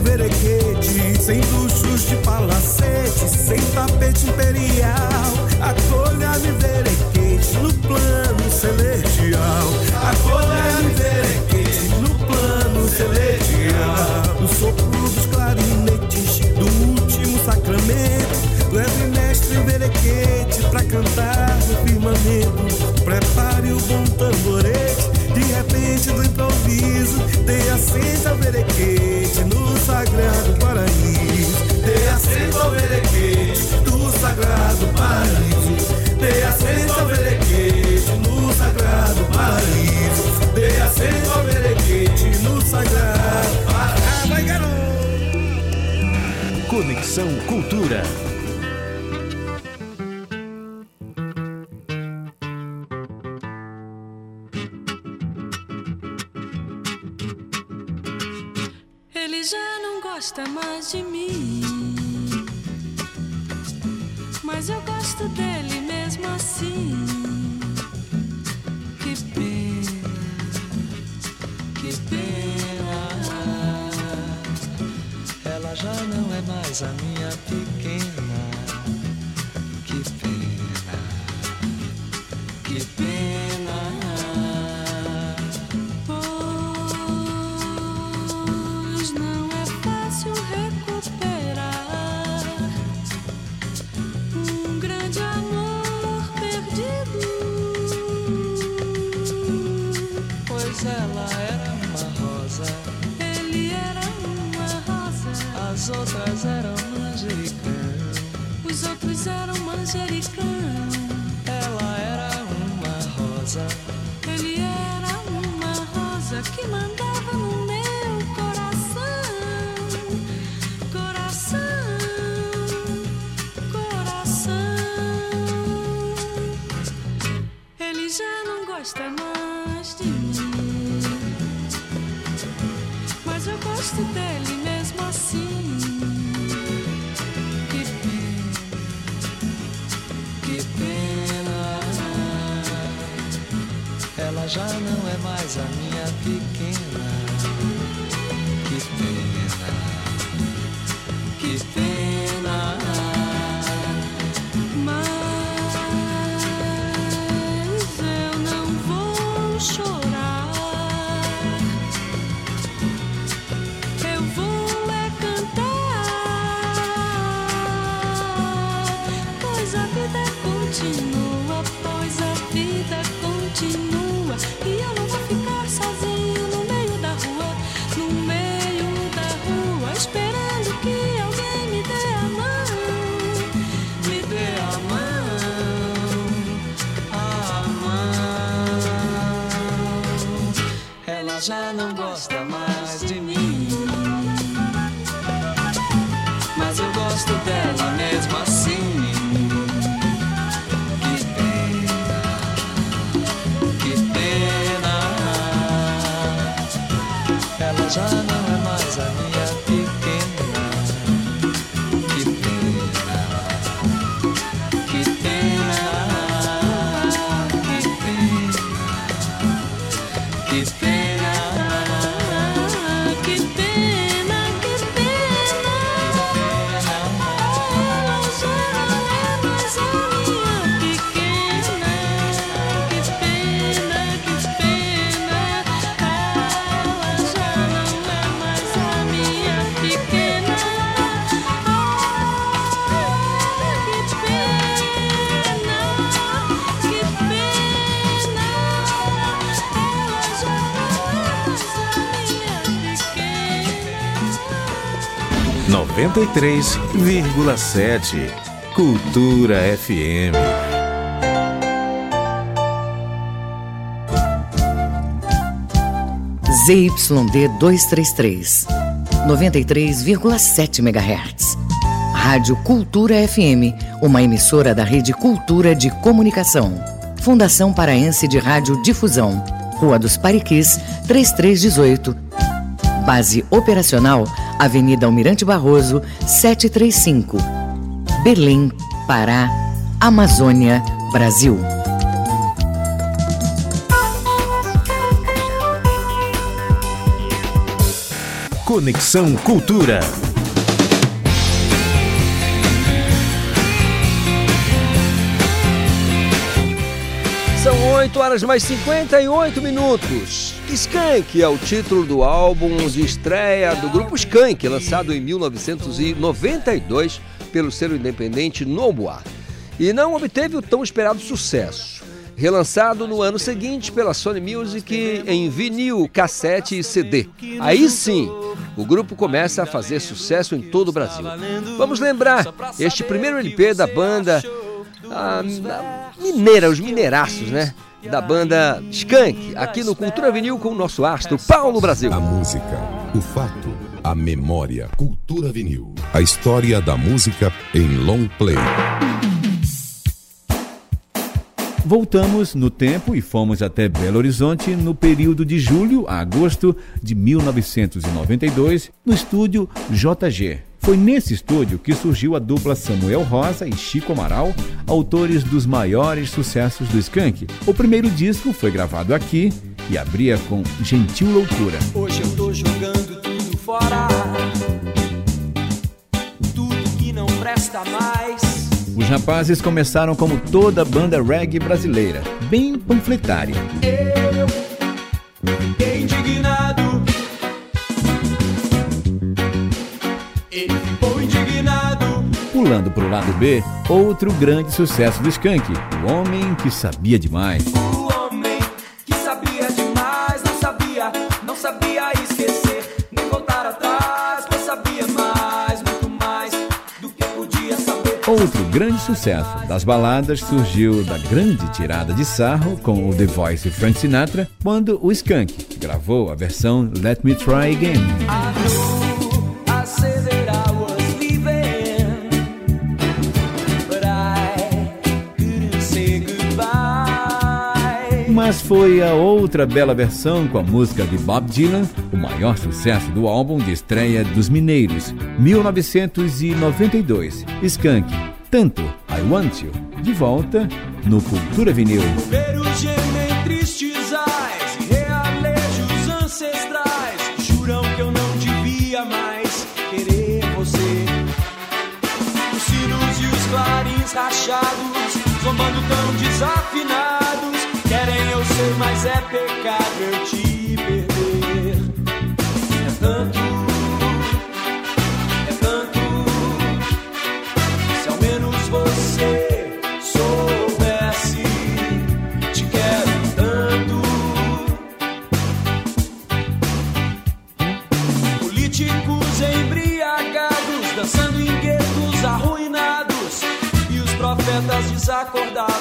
verequete Sem luxos de palacete, sem tapete imperial. Acolha-me verequete no plano celestial. Acolha-me verequete no plano celestial. No sopro dos clarinetes do último sacramento. Leve mestre verequete pra cantar no firmamento de repente do improviso, dei aceito ao berequete no sagrado paraíso. Dei aceito ao berequete no sagrado paraíso. Dei aceito ao berequete no sagrado paraíso. Dei aceito ao berequete no sagrado paraíso. Conexão Cultura. Mais de mim. Mas eu gosto dele mesmo assim. Que pena, que pena. Ela já não é mais a minha 93,7. Cultura FM. ZYD 233, 93,7 MHz. Rádio Cultura FM, uma emissora da Rede Cultura de Comunicação. Fundação Paraense de Rádio Difusão. Rua dos Pariquis, 3318. Base operacional, Avenida Almirante Barroso, 735. Belém, Pará, Amazônia, Brasil. Conexão Cultura. São 8 horas mais 58 minutos. Skank é o título do álbum de estreia do grupo Skank, lançado em 1992 pelo selo independente Noboa. E não obteve o tão esperado sucesso. Relançado no ano seguinte pela Sony Music em vinil, cassete e CD. Aí sim, o grupo começa a fazer sucesso em todo o Brasil. Vamos lembrar este primeiro LP da banda a, a mineira, os mineiraços, né? Da banda Skank, aqui no Cultura Vinil com o nosso astro Paulo Brasil. A música, o fato, a memória. Cultura Vinil. A história da música em long play. Voltamos no tempo e fomos até Belo Horizonte no período de julho a agosto de 1992, no estúdio JG. Foi nesse estúdio que surgiu a dupla Samuel Rosa e Chico Amaral, autores dos maiores sucessos do Skank. O primeiro disco foi gravado aqui e abria com Gentil Loucura. Hoje eu tô jogando tudo fora. Tudo que não presta mais. Os rapazes começaram como toda banda reggae brasileira, bem panfletária. Eu indignado. Pulando pro lado B, outro grande sucesso do Skank, O Homem que Sabia Demais. O homem que sabia demais, não sabia, não sabia esquecer, nem voltar atrás, pois sabia mais, muito mais do que podia saber. Outro grande sucesso das baladas surgiu da grande tirada de sarro com o The Voice e Frank Sinatra, quando o Skank gravou a versão Let Me Try Again. Mas foi a outra bela versão com a música de Bob Dylan, o maior sucesso do álbum de estreia dos Mineiros, 1992. Skank, tanto I Want You, de volta no Cultura Vinil. Rachados, zombando tão desafinados, ser, mas é pecado eu te perder. É tanto, é tanto. Se ao menos você soubesse, te quero tanto. Políticos embriagados, dançando em guetos arruinados, e os profetas desacordados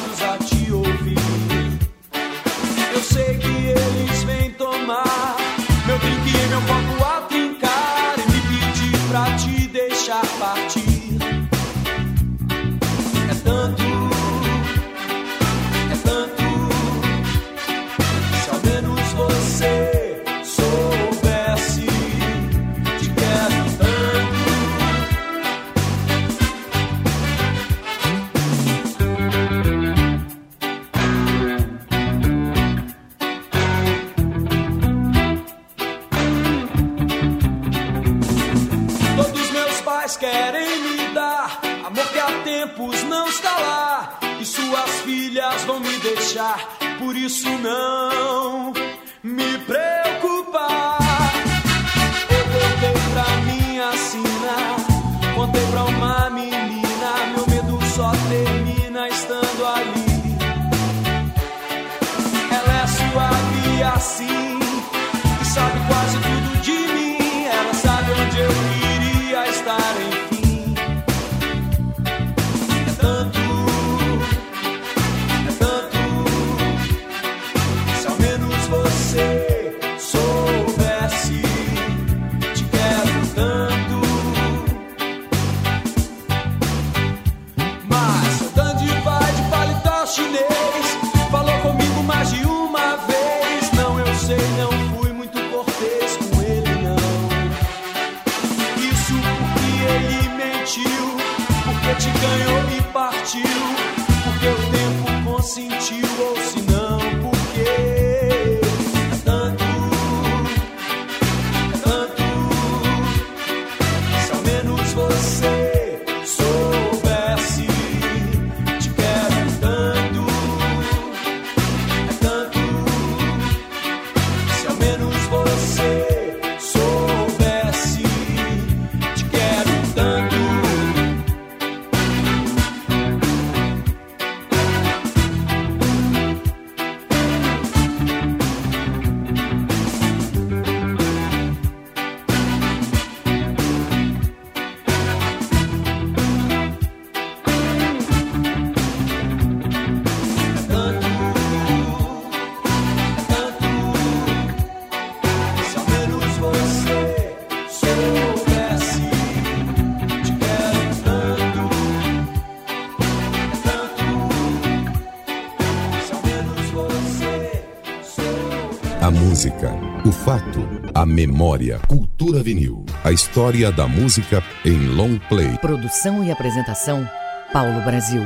memória. Cultura vinil. A história da música em long play. Produção e apresentação, Paulo Brasil.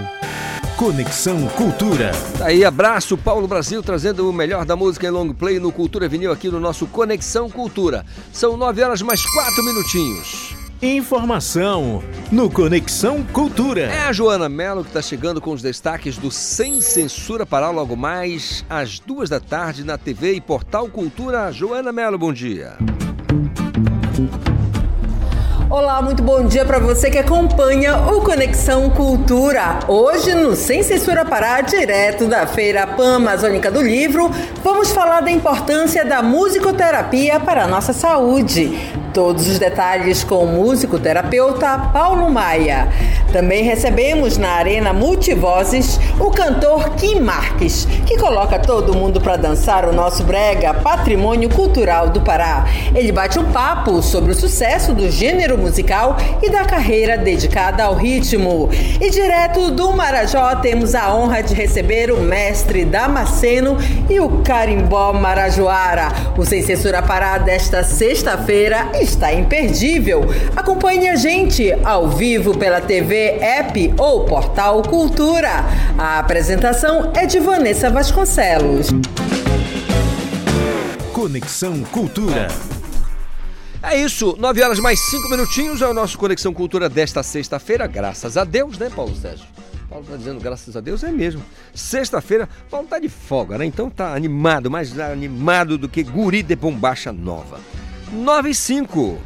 Conexão Cultura. Tá aí, abraço, Paulo Brasil, trazendo o melhor da música em long play no Cultura Vinil aqui no nosso Conexão Cultura. São nove horas mais quatro minutinhos. Informação no Conexão Cultura. É a Joana Mello que está chegando com os destaques do Sem Censura Pará logo mais às duas da tarde na TV e Portal Cultura. Joana Mello, bom dia. Olá, muito bom dia para você que acompanha o Conexão Cultura. Hoje, no Sem Censura Pará, direto da Feira Pan-Amazônica do Livro, vamos falar da importância da musicoterapia para a nossa saúde. Todos os detalhes com o musicoterapeuta Paulo Maia. Também recebemos na Arena Multivozes o cantor Kim Marques, que coloca todo mundo para dançar o nosso brega patrimônio cultural do Pará. Ele bate um papo sobre o sucesso do gênero musical e da carreira dedicada ao ritmo. E direto do Marajó temos a honra de receber o mestre Damasceno e o carimbó marajoara. O Sem Censura Pará desta sexta-feira está imperdível. Acompanhe a gente ao vivo pela TV, app ou portal Cultura. A apresentação é de Vanessa Vasconcelos. Conexão Cultura. É isso, 9 horas mais 5 minutinhos é o nosso Conexão Cultura desta sexta-feira, graças a Deus, né, Paulo Sérgio? Paulo tá dizendo graças a Deus, é mesmo. Sexta-feira, Paulo tá de folga, né? Então tá animado, mais animado do que guri de bombacha nova. 9 e 5.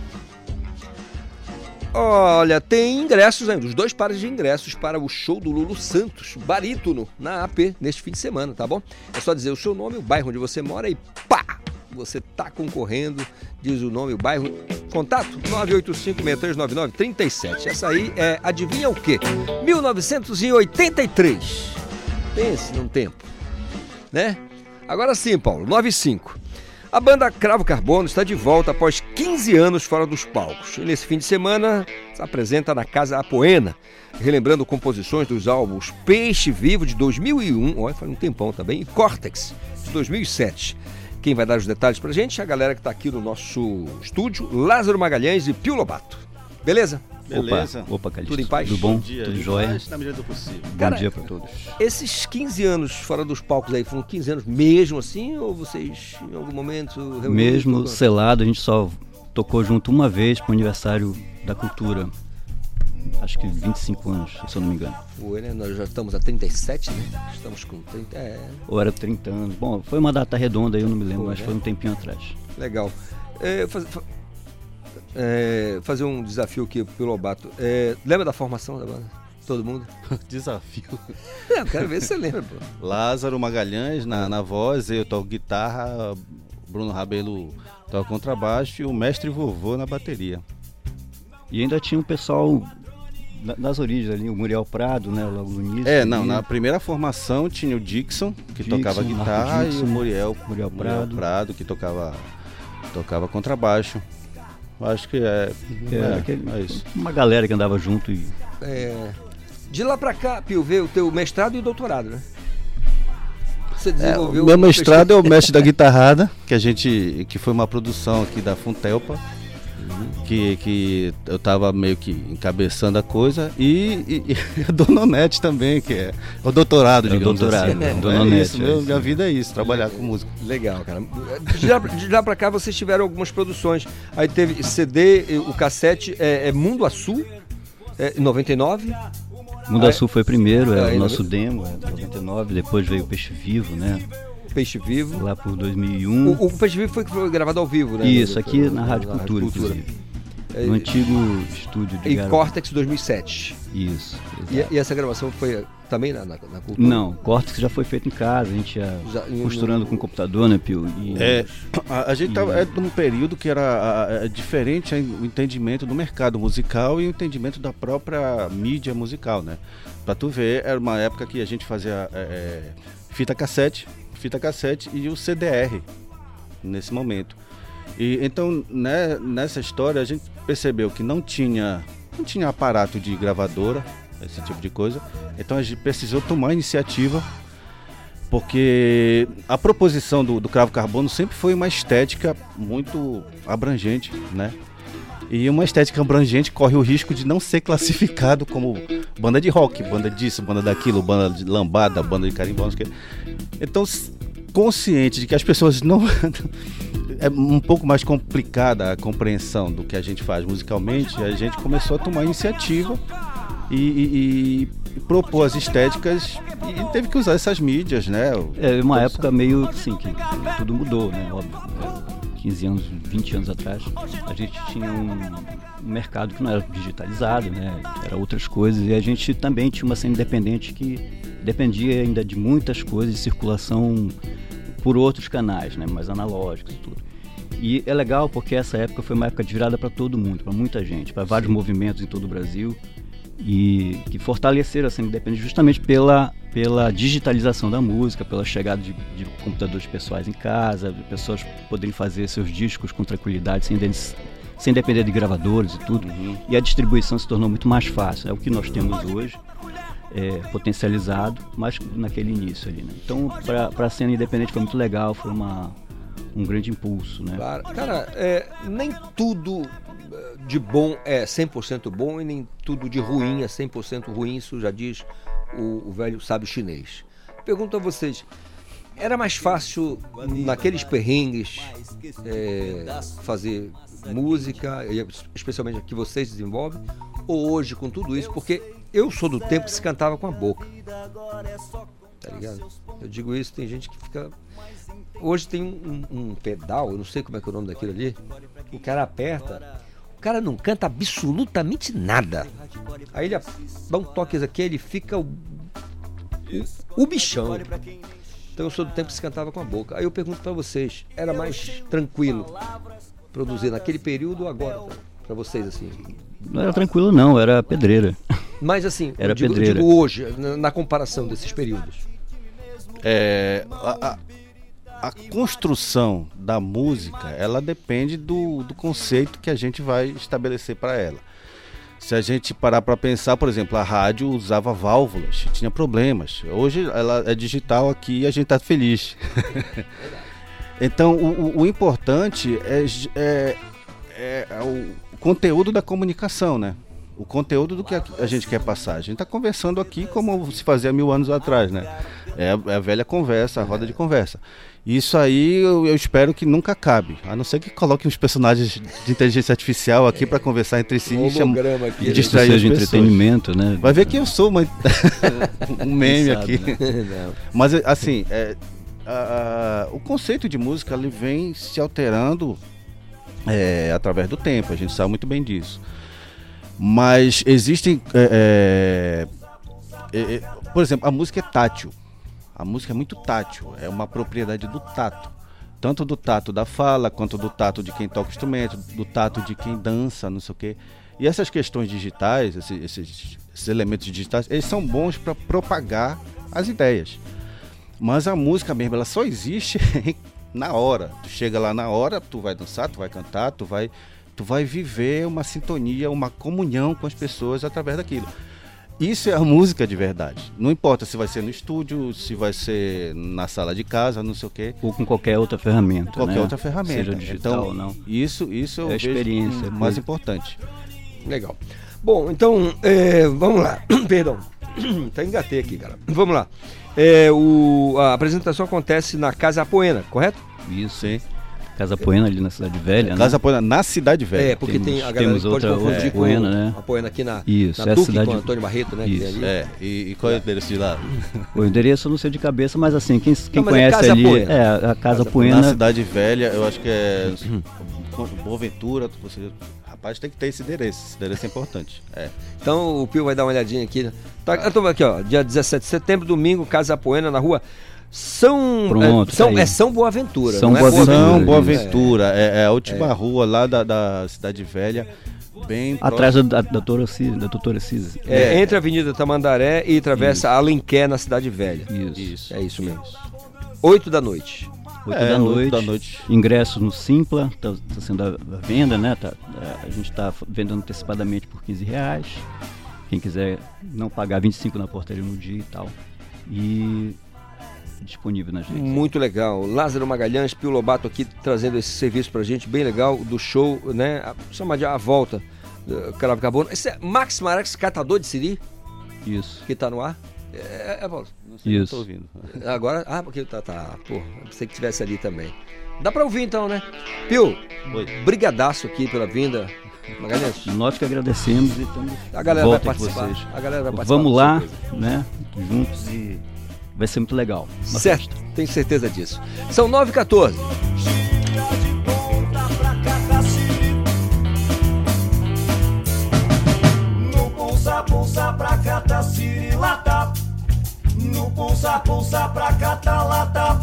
Olha, tem ingressos ainda, os dois pares de ingressos para o show do Lulu Santos, barítono, na AP, neste fim de semana, tá bom? É só dizer o seu nome, o bairro onde você mora e pá! Você tá concorrendo, diz o nome, o bairro. Contato 985-6399-37. Essa aí é, adivinha o quê? 1983. Pense num tempo, né? Agora sim, Paulo, 95. A banda Cravo Carbono está de volta após 15 anos fora dos palcos. E nesse fim de semana se apresenta na Casa Apoena, relembrando composições dos álbuns Peixe Vivo de 2001, olha, faz um tempão também, e Córtex de 2007. Quem vai dar os detalhes pra gente é a galera que está aqui no nosso estúdio, Lázaro Magalhães e Pio Lobato. Beleza? Beleza. Opa, opa Calixto. Tudo em paz? Tudo bom? Bom dia. Tudo jóia? paz, na medida do possível. Cara, bom dia para todos. Esses 15 anos fora dos palcos aí, foram 15 anos mesmo assim? Ou vocês, em algum momento? Mesmo selado, a gente só tocou junto uma vez pro aniversário da cultura. Acho que 25 anos, se eu não me engano. Foi, né? Nós já estamos a 37, né? Estamos com 30. É, Ou era 30 anos. Bom, foi uma data redonda aí, eu não me lembro, Foi, mas né? foi um tempinho atrás. legal. É, faz- fa- é, fazer um desafio aqui pro Lobato. É, lembra da formação da banda? Todo mundo? Desafio. É, eu quero ver se você lembra, pô. Lázaro Magalhães na, na voz, eu toco guitarra, Bruno Rabelo toca contrabaixo e o mestre vovô na bateria. E ainda tinha um pessoal das origens ali, o Muriel Prado, né? Logo no início. É, não, ali. na primeira formação tinha o Dixon, que Dixon, tocava guitarra, Dixon, e o Muriel, Muriel Prado. Prado. que tocava, tocava contrabaixo. Acho que é, É, é, aquele- é isso. Uma galera que andava junto e. É, de lá pra cá, Pio, veio o teu mestrado e o doutorado, né? Você É, desenvolveu o meu mestrado é o mestre da guitarrada, que a gente que foi uma produção aqui da Funtelpa, que, que eu tava meio que encabeçando a coisa e, e, e a Dona Onete também, que é o doutorado, É digamos doutorado, assim. né? É Dona Onete, isso, é meu- isso. minha vida é isso, trabalhar com música. Legal, cara. De lá, de lá pra cá vocês tiveram algumas produções. Aí teve CD, o cassete é, é Mundo Açul, é, em 99. Mundo Aí- Azul foi primeiro, é Aí, o nosso demo, é 99, depois veio o Peixe Vivo, né? Peixe Vivo. Lá por 2001. O, o Peixe Vivo foi, foi gravado ao vivo, né? Isso, aqui na Rádio Cultura, Cultura. É, No antigo estúdio de E Garoto. Cortex 2007. Isso. E, e essa gravação foi também na, na, na Cultura? Não, Cortex já foi feito em casa, a gente ia Já- costurando no- com o computador, né, Pio? E- É, a, a gente e- tava é num período que era a- a- diferente aí o entendimento do mercado musical e o entendimento da própria mídia musical, né? Pra tu ver, era uma época que a gente fazia é, é, fita cassete, fita cassete e o CDR nesse momento. E então, né, nessa história a gente percebeu que não tinha não tinha aparato de gravadora, esse tipo de coisa. Então a gente precisou tomar iniciativa Porque a proposição do, do Cravo Carbono sempre foi uma estética muito abrangente, né? E uma estética abrangente corre o risco de não ser classificado como banda de rock, banda disso, banda daquilo, banda de lambada, banda de carimbó. Então, consciente de que as pessoas não. é um pouco mais complicada a compreensão do que a gente faz musicalmente, a gente começou a tomar iniciativa e, e- e propor as estéticas e teve que usar essas mídias, né? É uma época meio assim que tudo mudou, né? Óbvio. É, 15 anos, 20 anos atrás, a gente tinha um, um mercado que não era digitalizado, né? Era outras coisas e a gente também tinha uma cena independente que dependia ainda de muitas coisas de circulação por outros canais, né? Mais analógicos e tudo. E é legal porque essa época foi uma época de virada para todo mundo, para muita gente, para vários movimentos em todo o Brasil e que fortaleceram a cena independente justamente pela, pela digitalização da música, pela chegada de, de computadores pessoais em casa, de pessoas poderem fazer seus discos com tranquilidade, sem, deles- sem depender de gravadores e tudo. E a distribuição se tornou muito mais fácil. É o que nós temos hoje, é, potencializado, mas naquele início ali. Né? Então, para a cena independente foi muito legal, foi uma, um grande impulso. Né? Cara, é, nem tudo de bom é 100% bom e nem tudo de ruim é 100% ruim, isso já diz o, o velho sábio chinês. Pergunto a vocês, era mais fácil naqueles perrengues eh, fazer música, especialmente que vocês desenvolvem, ou hoje com tudo isso? Porque eu sou do tempo que se cantava com a boca. Tá ligado? Eu digo isso, tem gente que fica. Hoje tem um, um pedal, eu não sei como é que é o nome daquilo ali. O cara aperta, o cara não canta absolutamente nada. Aí ele dá um toque aqui, ele fica o, o, o bichão. Então eu sou do tempo que se cantava com a boca. Aí eu pergunto pra vocês, era mais tranquilo produzir naquele período ou agora? Pra vocês, assim. Não era tranquilo não, era pedreira. Mas assim, Era eu digo, eu pedreira. digo hoje, na, na comparação desses períodos. É, a, a- a construção da música, ela depende do, do conceito que a gente vai estabelecer para ela. Se a gente parar para pensar, por exemplo, a rádio usava válvulas, tinha problemas. Hoje ela é digital aqui e a gente está feliz. então, o, o- importante é- é- é o conteúdo da comunicação, né? O conteúdo do que a, a gente quer passar. A gente está conversando aqui como se fazia mil anos atrás, né? É a, é a velha conversa, a roda de conversa. Isso aí eu, eu espero que nunca acabe. A não ser que coloquem uns personagens de inteligência artificial aqui para conversar entre si e, cham- Holograma aqui, e né? distrair as seja pessoas. entretenimento, né? Vai ver que eu sou uma... um meme sabe, aqui. né? Mas assim, é, a- a- o conceito de música ele vem se alterando é, através do tempo. A gente sabe muito bem disso. Mas existem, é, é, é, é, por exemplo, a música é tátil. A música é muito tátil. É uma propriedade do tato. Tanto do tato da fala, quanto do tato de quem toca instrumento, do tato de quem dança, não sei o quê. E essas questões digitais, esses, esses- esses elementos digitais, eles são bons para propagar as ideias. Mas a música mesmo, ela só existe na hora. Tu chega lá na hora, tu vai dançar, tu vai cantar, tu vai, tu vai viver uma sintonia, uma comunhão com as pessoas através daquilo. Isso é a música de verdade. Não importa se vai ser no estúdio, se vai ser na sala de casa, não sei o quê. Ou com qualquer outra ferramenta. Qualquer né? outra ferramenta. Seja digital então, ou não. Isso, isso É a experiência, é mais importante. Legal. Bom, então, é, vamos lá. Perdão. Até engatei aqui, cara. Vamos lá. É, o, a apresentação acontece na Casa Apoena, correto? Isso, hein? Casa Poena ali na Cidade Velha. Casa né? Poena na Cidade Velha. É, porque tem Temos- a galera temos que pode outra- confundir outra com Poena, né? a Poena aqui na, Isso, na é a Tuque cidade- com o Antônio Barreto, né? tem Isso. ali. É, e, e qual é o endereço de lá? O endereço eu não sei de cabeça, mas assim, quem, quem mas é conhece Casa ali. Poena. É, a Casa Na Poena. Cidade Velha, eu acho que é. Boa Ventura, você. Rapaz, tem que ter esse endereço. Esse endereço é importante. É. Então o Pio vai dar uma olhadinha aqui. Tá, eu tô aqui, ó. Dia 17 de setembro, domingo, Casa Apoena, na rua São. Pronto, é, São, tá é São Boaventura. São não é Boaventura, São isso. Boaventura, é, é a última rua lá da, da Cidade Velha, bem Atrás próximo- da, da, doutora Cis- da doutora Cisa. É, entre a Avenida Tamandaré e atravessa Alenquer na Cidade Velha. Isso. É isso mesmo. 8 da noite. 8 É, da, oito noite, da noite. Ingresso no Simpla, está sendo a venda, né? Tá, é, a gente está vendendo antecipadamente por 15 reais. Quem quiser não pagar 25 na portaria no dia e tal. E disponível nas redes. Muito legal. Lázaro Magalhães, Pio Lobato aqui trazendo esse serviço pra gente, bem legal, do show, né? Chama de A Volta, uh, Cravo Carbono. Esse é Max Marex, catador de Siri? Isso. Que tá no ar? É, é Paulo? sei, não tô Isso. ouvindo. Agora, ah, porque tá, tá, pô, eu pensei que tivesse ali também. Dá pra ouvir então, né? Pio, brigadaço aqui pela vinda. Magalhães. Nós que agradecemos e estamos A galera vai participar. vocês. A galera vai participar, Vamos lá, né? Juntos e vai ser muito legal. Uma Certo, tenho certeza disso. São 9 e 14 No pulsa, pulsa pra cataciri lata. No pulsa, pulsa pra catalata.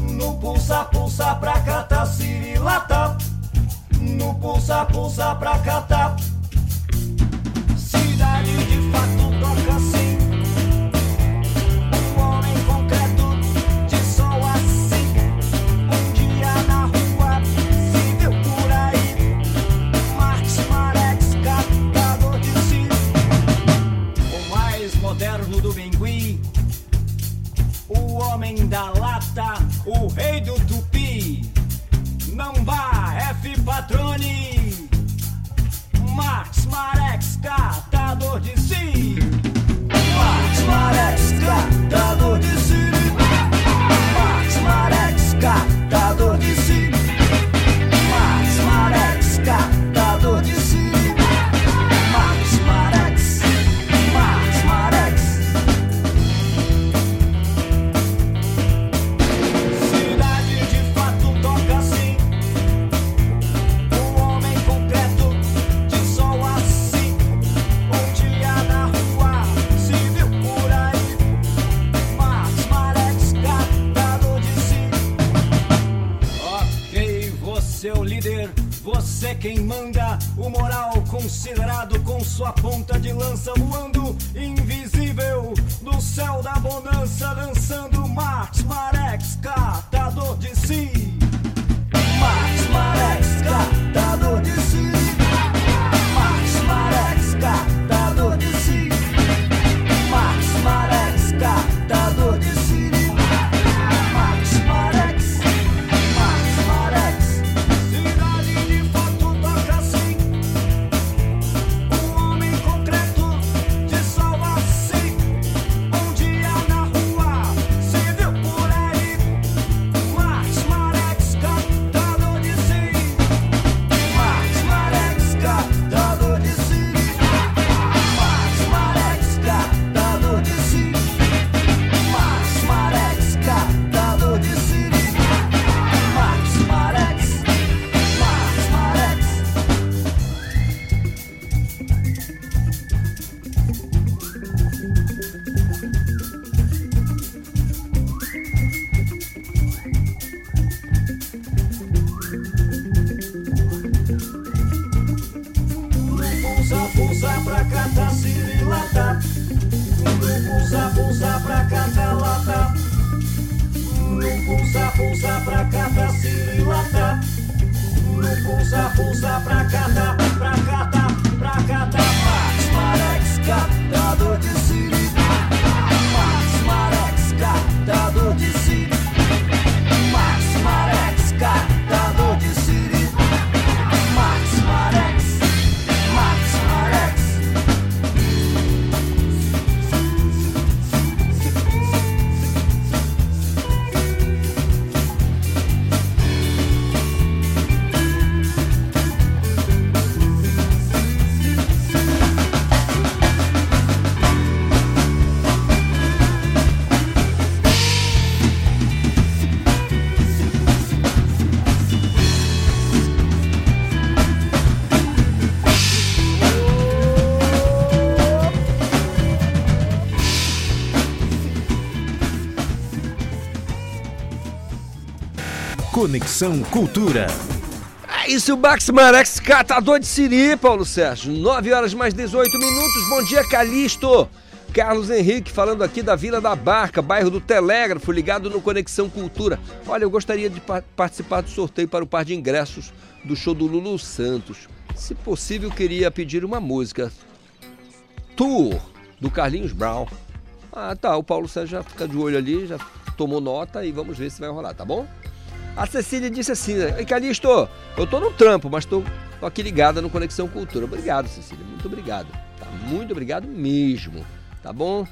No pulsa, pulsa pra cataciri lata. No pulsa, pulsa pra cata. Cidade de fato toca Conexão Cultura. É isso, o Max Marex, catador de Siri, Paulo Sérgio. 9 horas mais 18 minutos. Bom dia, Calixto. Carlos Henrique falando aqui da Vila da Barca, bairro do Telégrafo, ligado no Conexão Cultura. Olha, eu gostaria de pa- participar do sorteio para o par de ingressos do show do Lulu Santos. Se possível, queria pedir uma música. Tour, do Carlinhos Brown. Ah, tá. O Paulo Sérgio já fica de olho ali, já tomou nota e vamos ver se vai rolar, tá bom? A Cecília disse assim, Ei, Calixto, eu tô no trampo, mas tô aqui ligada no Conexão Cultura. Obrigado, Cecília, muito obrigado. Tá? Muito obrigado mesmo, tá bom?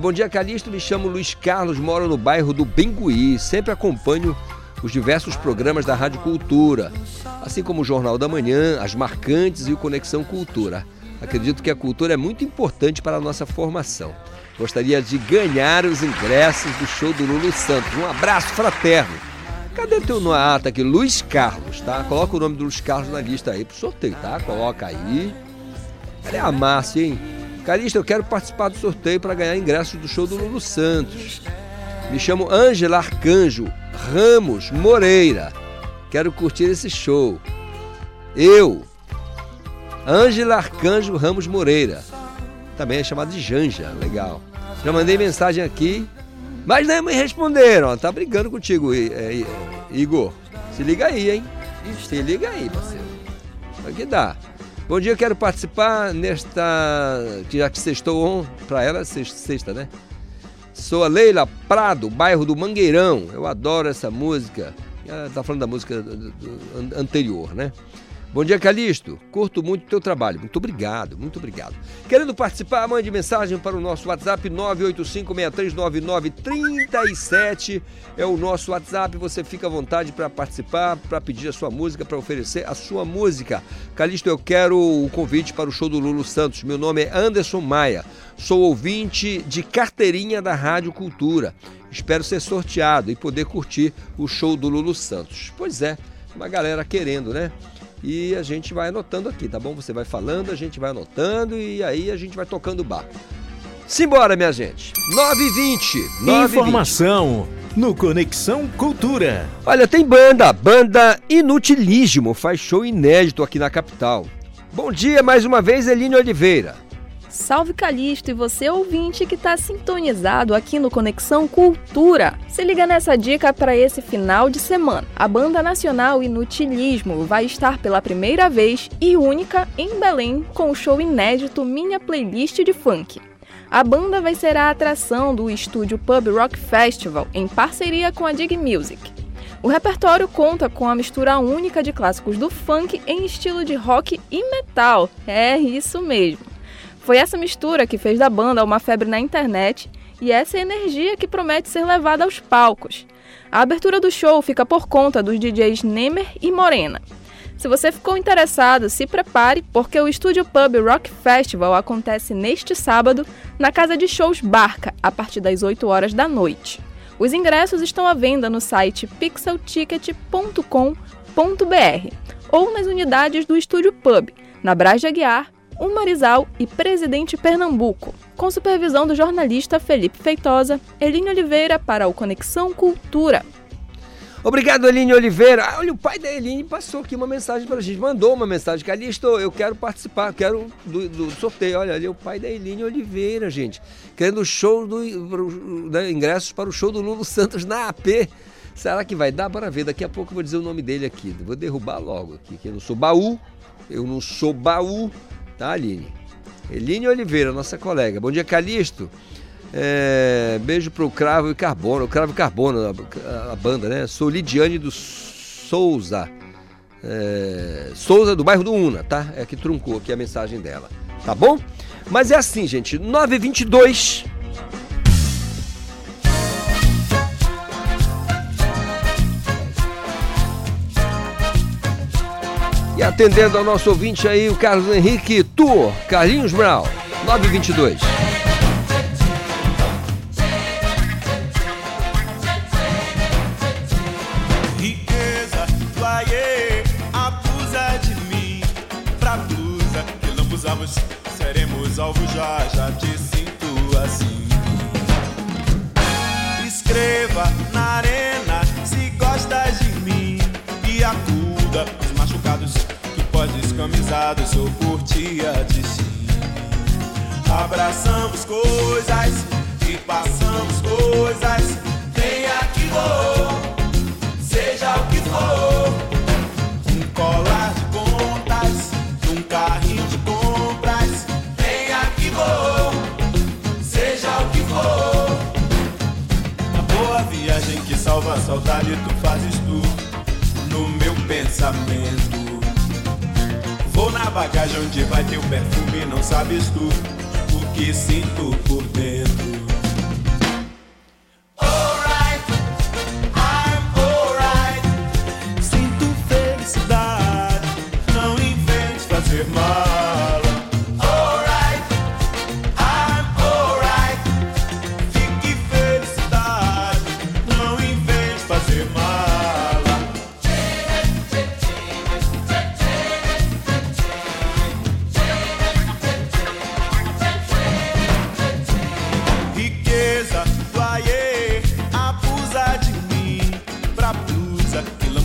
Bom dia, Calixto, me chamo Luiz Carlos, moro no bairro do Bengui, sempre acompanho os diversos programas da Rádio Cultura, assim como o Jornal da Manhã, as Marcantes e o Conexão Cultura. Acredito que a cultura é muito importante para a nossa formação. Gostaria de ganhar os ingressos do show do Lulu Santos. Um abraço fraterno. Cadê teu no ata aqui? Luiz Carlos, tá? Coloca o nome do Luiz Carlos na lista aí pro sorteio, tá? Coloca aí. Cadê a Márcia, hein? Calista, eu quero participar do sorteio para ganhar ingressos do show do Lulu Santos. Me chamo Ângela Arcanjo Ramos Moreira. Quero curtir esse show. Eu, Ângela Arcanjo Ramos Moreira. Também é chamado de Janja, legal. Já mandei mensagem aqui, mas não me responderam. ó. Tá brigando contigo, é, Igor. Se liga aí, hein? Se liga aí, parceiro. Vai que dá. Bom dia, quero participar nesta. Já que sextou pra ela sex- sexta, né? Sou a Leila Prado, bairro do Mangueirão. Eu adoro essa música. Ela tá falando da música anterior, né? Bom dia, Calixto. Curto muito o teu trabalho. Muito obrigado, muito obrigado. Querendo participar, mande mensagem para o nosso WhatsApp 985639937. É o nosso WhatsApp. Você fica à vontade para participar, para pedir a sua música, para oferecer a sua música. Calixto, eu quero o convite para o show do Lulu Santos. Meu nome é Anderson Maia. Sou ouvinte de carteirinha da Rádio Cultura. Espero ser sorteado e poder curtir o show do Lulu Santos. Pois é, uma galera querendo, né? E a gente vai anotando aqui, tá bom? Você vai falando, a gente vai anotando e aí a gente vai tocando o barco. Simbora, minha gente. 9h20. 9h20. Informação no Conexão Cultura. Olha, tem banda, banda Inutilíssimo, faz show inédito aqui na capital. Bom dia mais uma vez, Eline Oliveira. Salve Calixto e você ouvinte que está sintonizado aqui no Conexão Cultura. Se liga nessa dica para esse final de semana. A banda nacional Inutilismo vai estar pela primeira vez e única em Belém com o show inédito Minha Playlist de Funk. A banda vai ser a atração do estúdio Pub Rock Festival em parceria com a Dig Music. O repertório conta com a mistura única de clássicos do funk em estilo de rock e metal. É isso mesmo. Foi essa mistura que fez da banda uma febre na internet e essa energia que promete ser levada aos palcos. A abertura do show fica por conta dos DJs Nemer e Morena. Se você ficou interessado, se prepare, porque o Estúdio Pub Rock Festival acontece neste sábado na casa de shows Barca, a partir das 8 horas da noite. Os ingressos estão à venda no site pixelticket.com.br ou nas unidades do Estúdio Pub, na Brás de Aguiar, Umarizal e Presidente Pernambuco, com supervisão do jornalista Felipe Feitosa, Eline Oliveira para o Conexão Cultura. Obrigado, Eline Oliveira. Ah, Olha, o pai da Eline passou aqui uma mensagem pra gente, mandou uma mensagem. Calixto, eu quero participar, quero do, do sorteio. Olha, ali é o pai da Eline Oliveira, gente. Querendo show do, né, ingressos para o show do Lulu Santos na AP. Será que vai dar? Bora ver. Daqui a pouco eu vou dizer o nome dele aqui. Vou derrubar logo aqui, que eu não sou baú. Eu não sou baú, tá, Aline? Eline Oliveira, nossa colega. Bom dia, Calixto. É, beijo pro Cravo e Carbono. O Cravo e Carbono, a, a banda, né? Sou Lidiane do Souza. É, Souza do bairro do Una, tá? É que truncou aqui a mensagem dela. Tá bom? Mas é assim, gente. 9h22. E atendendo ao nosso ouvinte aí, o Carlos Henrique Tour, Carlinhos Brown, 922. Riqueza, Laie, abusa de mim. Pra blusa que lambuzamos, seremos alvo já, já te sinto assim. Escreva na arena se gostas de mim. apaixonado sou por de si. Abraçamos coisas e passamos coisas. Venha que vou, seja o que for. Um colar de contas, um carrinho de compras. Venha que vou, seja o que for. Uma boa viagem que salva a saudade, tu fazes tu no meu pensamento Bagagem onde vai teu perfume, não sabes tu o que sinto por dentro.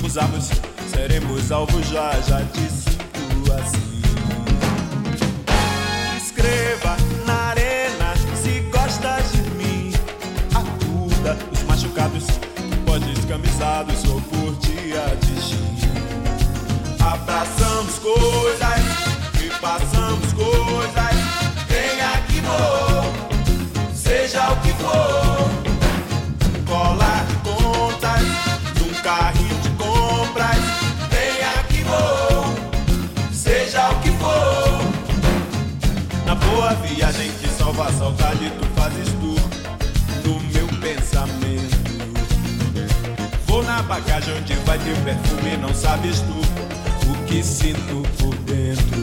Lambuzamos, seremos alvo já, já disse tu assim. Escreva na arena se gosta de mim. Acuda os machucados, podes camisados ou por dia de gin. Abraçamos coisas e passamos coisas. Venha que vou seja o que for. Colar de contas, num carrinho boa viagem que salva a saudade, tu fazes tu no meu pensamento. Vou na bagagem onde vai ter perfume, não sabes tu o que sinto por dentro.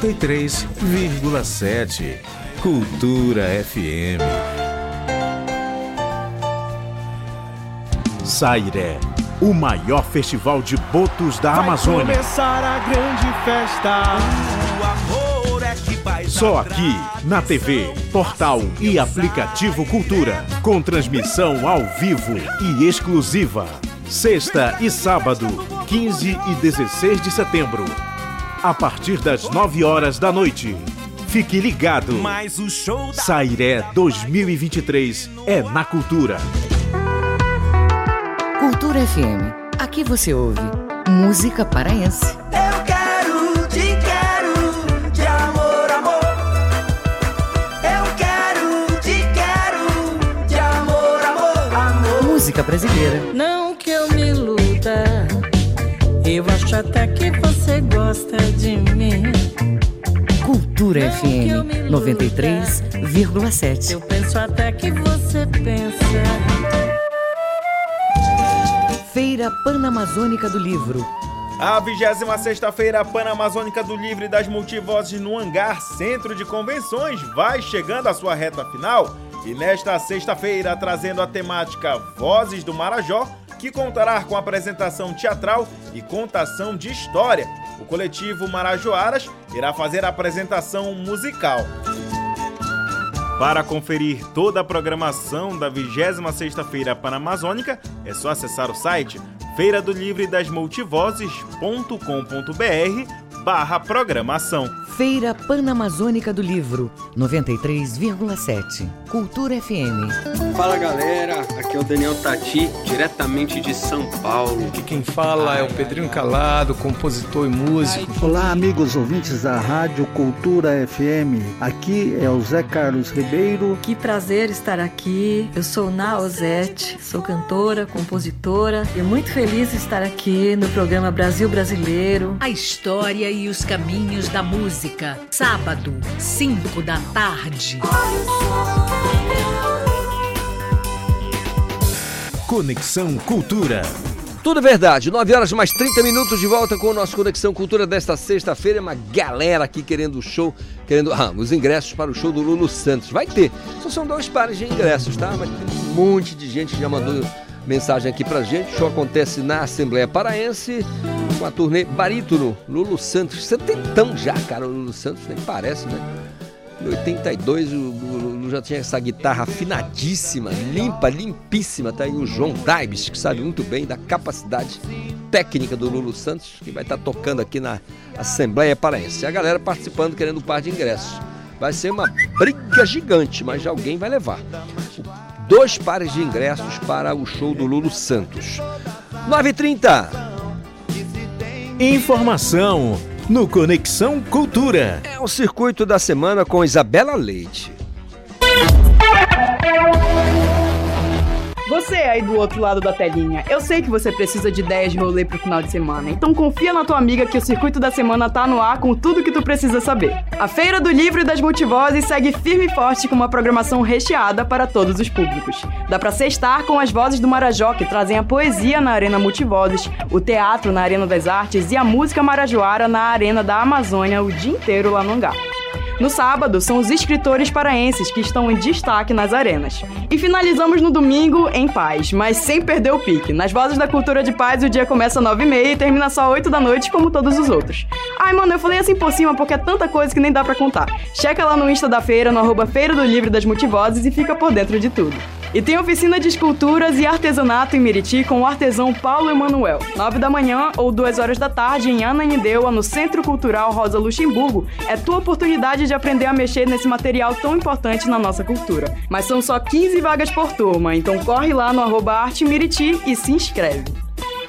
93,7. Cultura FM. Sairé, o maior festival de botos da Vai Amazônia. Começar a grande festa. O amor é que vai Só aqui na TV, portal e aplicativo Cultura, com transmissão ao vivo e exclusiva. Sexta e sábado, 15 e 16 de setembro, a partir das 9 horas da noite. Fique ligado. Mas o show da Sairé 2023 é na Cultura. Cultura FM. Aqui você ouve música paraense. Eu quero, te quero, de amor, amor. Eu quero, te quero, de amor, amor, amor. Música brasileira. Não que eu me iluda, Eu acho até que Cultura FM 93,7. Eu penso até que você pensa. Feira Panamazônica do Livro. A 26ª Feira Panamazônica do Livro e das Multivozes no Hangar Centro de Convenções vai chegando à sua reta final e nesta sexta-feira trazendo a temática Vozes do Marajó, que contará com apresentação teatral e contação de história. O coletivo Marajoaras irá fazer a apresentação musical. Para conferir toda a programação da 26ª Feira Panamazônica, é só acessar o site feira do livre das multivozes.com.br barra programação. Feira Panamazônica do Livro 93,7. Cultura FM. Fala galera, aqui é o Daniel Tati, diretamente de São Paulo. Aqui quem fala é o Pedrinho Calado, compositor e músico. Olá, amigos ouvintes da Rádio Cultura FM. Aqui é o Zé Carlos Ribeiro. Que prazer estar aqui. Eu sou Naozete, sou cantora, compositora e muito feliz de estar aqui no programa Brasil Brasileiro. A história e os caminhos da música. Sábado, 5 da tarde. Conexão Cultura. Tudo verdade. 9 horas mais 30 minutos de volta com o nosso Conexão Cultura desta sexta-feira. Uma galera aqui querendo o show, querendo ah, os ingressos para o show do Lulu Santos. Vai ter. Só são dois pares de ingressos, tá? Mas tem um monte de gente que já mandou mensagem aqui pra gente. O show acontece na Assembleia Paraense com a turnê Barítono, Lulu Santos. Setentão já, cara, o Lulu Santos nem parece, né? Em 82 o Lulu já tinha essa guitarra afinadíssima, limpa, limpíssima. Tá aí o João Daibes, que sabe muito bem da capacidade técnica do Lulu Santos, que vai estar tocando aqui na Assembleia Paraense. E a galera participando, querendo um par de ingressos. Vai ser uma briga gigante, mas alguém vai levar. Dois pares de ingressos para o show do Lulu Santos. 9h30. Informação no Conexão Cultura. É o circuito da semana com Isabela Leite. Você aí do outro lado da telinha, eu sei que você precisa de ideias de rolê pro final de semana, então confia na tua amiga que o Circuito da Semana tá no ar com tudo que tu precisa saber. A Feira do Livro e das Multivozes segue firme e forte com uma programação recheada para todos os públicos. Dá pra sextar com as vozes do Marajó, que trazem a poesia na Arena Multivozes, o teatro na Arena das Artes e a música marajoara na Arena da Amazônia o dia inteiro lá no hangar. No sábado, são os escritores paraenses que estão em destaque nas arenas. E finalizamos no domingo em paz, mas sem perder o pique. Nas Vozes da Cultura de Paz, o dia começa às 9h30 e termina só às 8 da noite, como todos os outros. Ai, mano, eu falei assim por cima porque é tanta coisa que nem dá pra contar. Checa lá no Insta da feira, no arroba Feira do Livro das Multivozes e fica por dentro de tudo. E tem oficina de esculturas e artesanato em Meriti com o artesão Paulo Emanuel. 9 da manhã ou 2 horas da tarde em Ananindeua, no Centro Cultural Rosa Luxemburgo. É tua oportunidade de aprender a mexer nesse material tão importante na nossa cultura. Mas são só 15 vagas por turma, então corre lá no arroba Arte e se inscreve.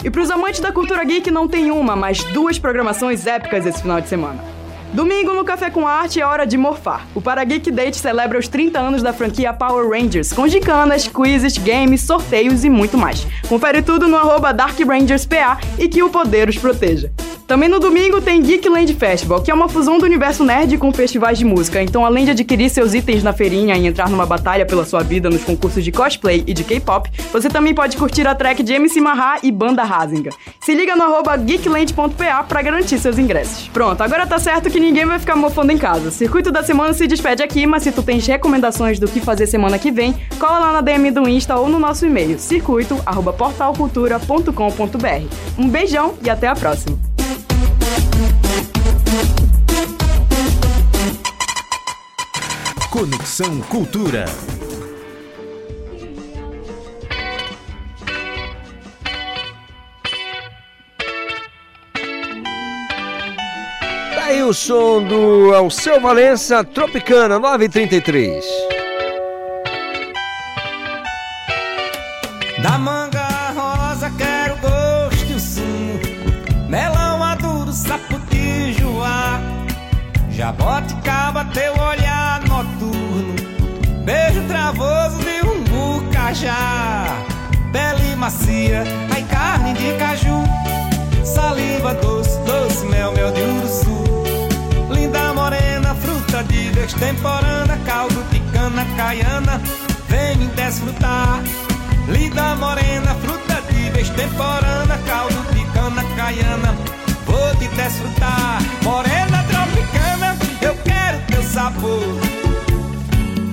E pros amantes da cultura geek não tem uma, mas duas programações épicas esse final de semana. Domingo no Café com Arte é hora de morfar. O Parageek Date celebra os 30 anos da franquia Power Rangers, com gicanas, quizzes, games, sorteios e muito mais. Confere tudo no arroba Dark Rangers PA e que o poder os proteja. Também no domingo tem Geekland Festival, que é uma fusão do universo nerd com festivais de música. Então, além de adquirir seus itens na feirinha e entrar numa batalha pela sua vida nos concursos de cosplay e de K-pop, você também pode curtir a track de MC Mahá e Banda Razinga. Se liga no arroba geekland.pa pra garantir seus ingressos. Pronto, agora tá certo que ninguém vai ficar mofando em casa. Circuito da Semana se despede aqui, mas se tu tens recomendações do que fazer semana que vem, cola lá na DM do Insta ou no nosso e-mail, circuito.portalcultura.com.br. Um beijão e até a próxima! Conexão Cultura. O som do Alceu Valença, Tropicana, 933. Da manga rosa quero gosto e o sumo Melão maduro, saputi, joá. Jaboticaba, teu olhar noturno. Beijo travoso de um bucajá Pele macia, ai carne de caju. Saliva doce, doce, mel, mel de uruçu. Fruta de vez temporana, caldo de cana caiana, vem me desfrutar. Linda morena, fruta de vez temporana, caldo de cana caiana, vou te desfrutar. Morena tropicana, eu quero teu sabor.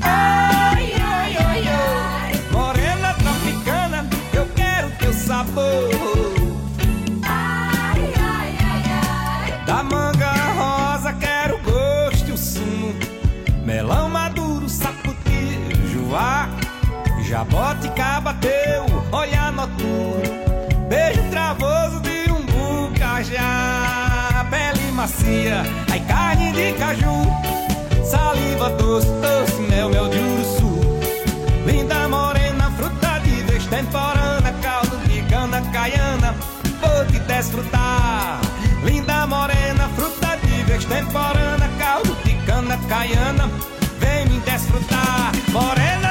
Ai, ai, ai, ai. Morena tropicana, eu quero teu sabor. Jaboticaba teu, olhar noturno. Beijo travoso de um bucajá. Pele macia, ai carne de caju. Saliva doce, doce, mel, mel de urso. Linda morena, fruta de vez temporana, caldo de cana caiana, vou te desfrutar. Linda morena, fruta de vez temporana, caldo de cana caiana, vem me desfrutar. Morena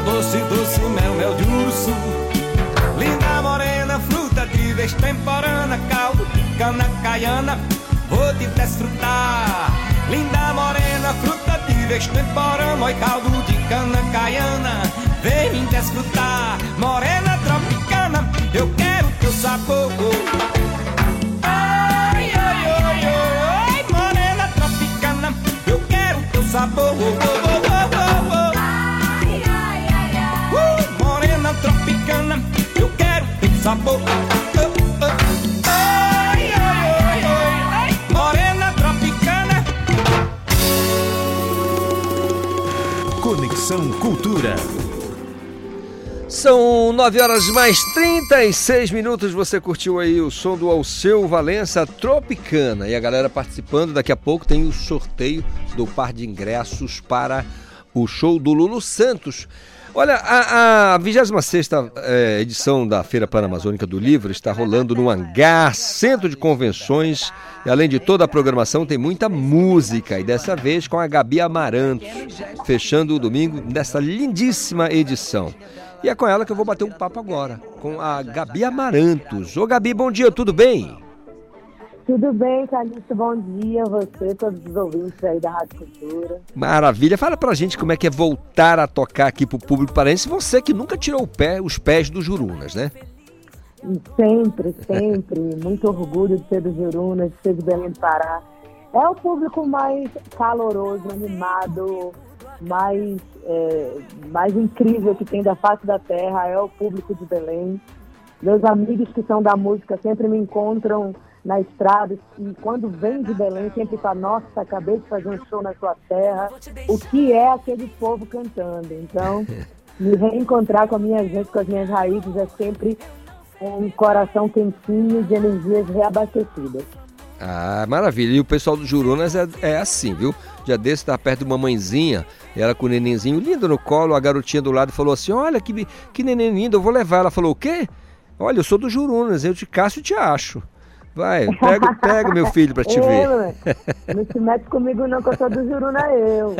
Saliva doce, doce, mel, mel de urso. Linda morena, fruta de vez temporana, caldo de cana caiana, vou te desfrutar. Linda morena, fruta de vez temporana, oi caldo de cana caiana, vem me desfrutar. Morena tropicana, eu quero teu sabor. Ai, ai, ai, ai, morena tropicana, eu quero teu sabor. Sabor. Ai, ai, ai, ai, ai, morena tropicana. Conexão Cultura. São 9 horas mais 36 minutos. Você curtiu aí o som do Alceu Valença Tropicana. E a galera participando. Daqui a pouco tem o sorteio do par de ingressos para o show do Lulu Santos. Olha, a, a 26 eh, edição da Feira Panamazônica do Livro está rolando no Hangar, Centro de Convenções. E além de toda a programação, tem muita música. E dessa vez com a Gabi Amarantos, fechando o domingo dessa lindíssima edição. E é com ela que eu vou bater um papo agora, com a Gabi Amarantos. Ô Gabi, bom dia, tudo bem? Tudo bem, Calixto? Bom dia a você, todos os ouvintes aí da Rádio Cultura. Maravilha. Fala pra gente como é que é voltar a tocar aqui pro público paraense. Você que nunca tirou o pé, os pés dos Jurunas, né? Sempre, sempre, muito orgulho de ser do Jurunas, de ser de Belém do Pará. É o público mais caloroso, animado, mais, é, mais incrível que tem da face da terra, é o público de Belém. Meus amigos que são da música sempre me encontram na estrada e quando vem de Belém sempre falam, nossa, acabei de fazer um show na sua terra. O que é aquele povo cantando? Então, me reencontrar com a minha gente, com as minhas raízes, é sempre um coração quentinho de energias reabastecidas. Ah, maravilha. E o pessoal do Jurunas é, é assim, viu? Dia desse tá perto de uma mãezinha, ela com o nenenzinho lindo no colo, a garotinha do lado falou assim: Olha que, que neném lindo, eu vou levar. Ela falou: O quê? Olha, eu sou do Jurunas, eu te caço e te acho. Vai, pega, pega meu filho pra te Eu, ver. Não se mete comigo não, que eu sou do Juruna, eu.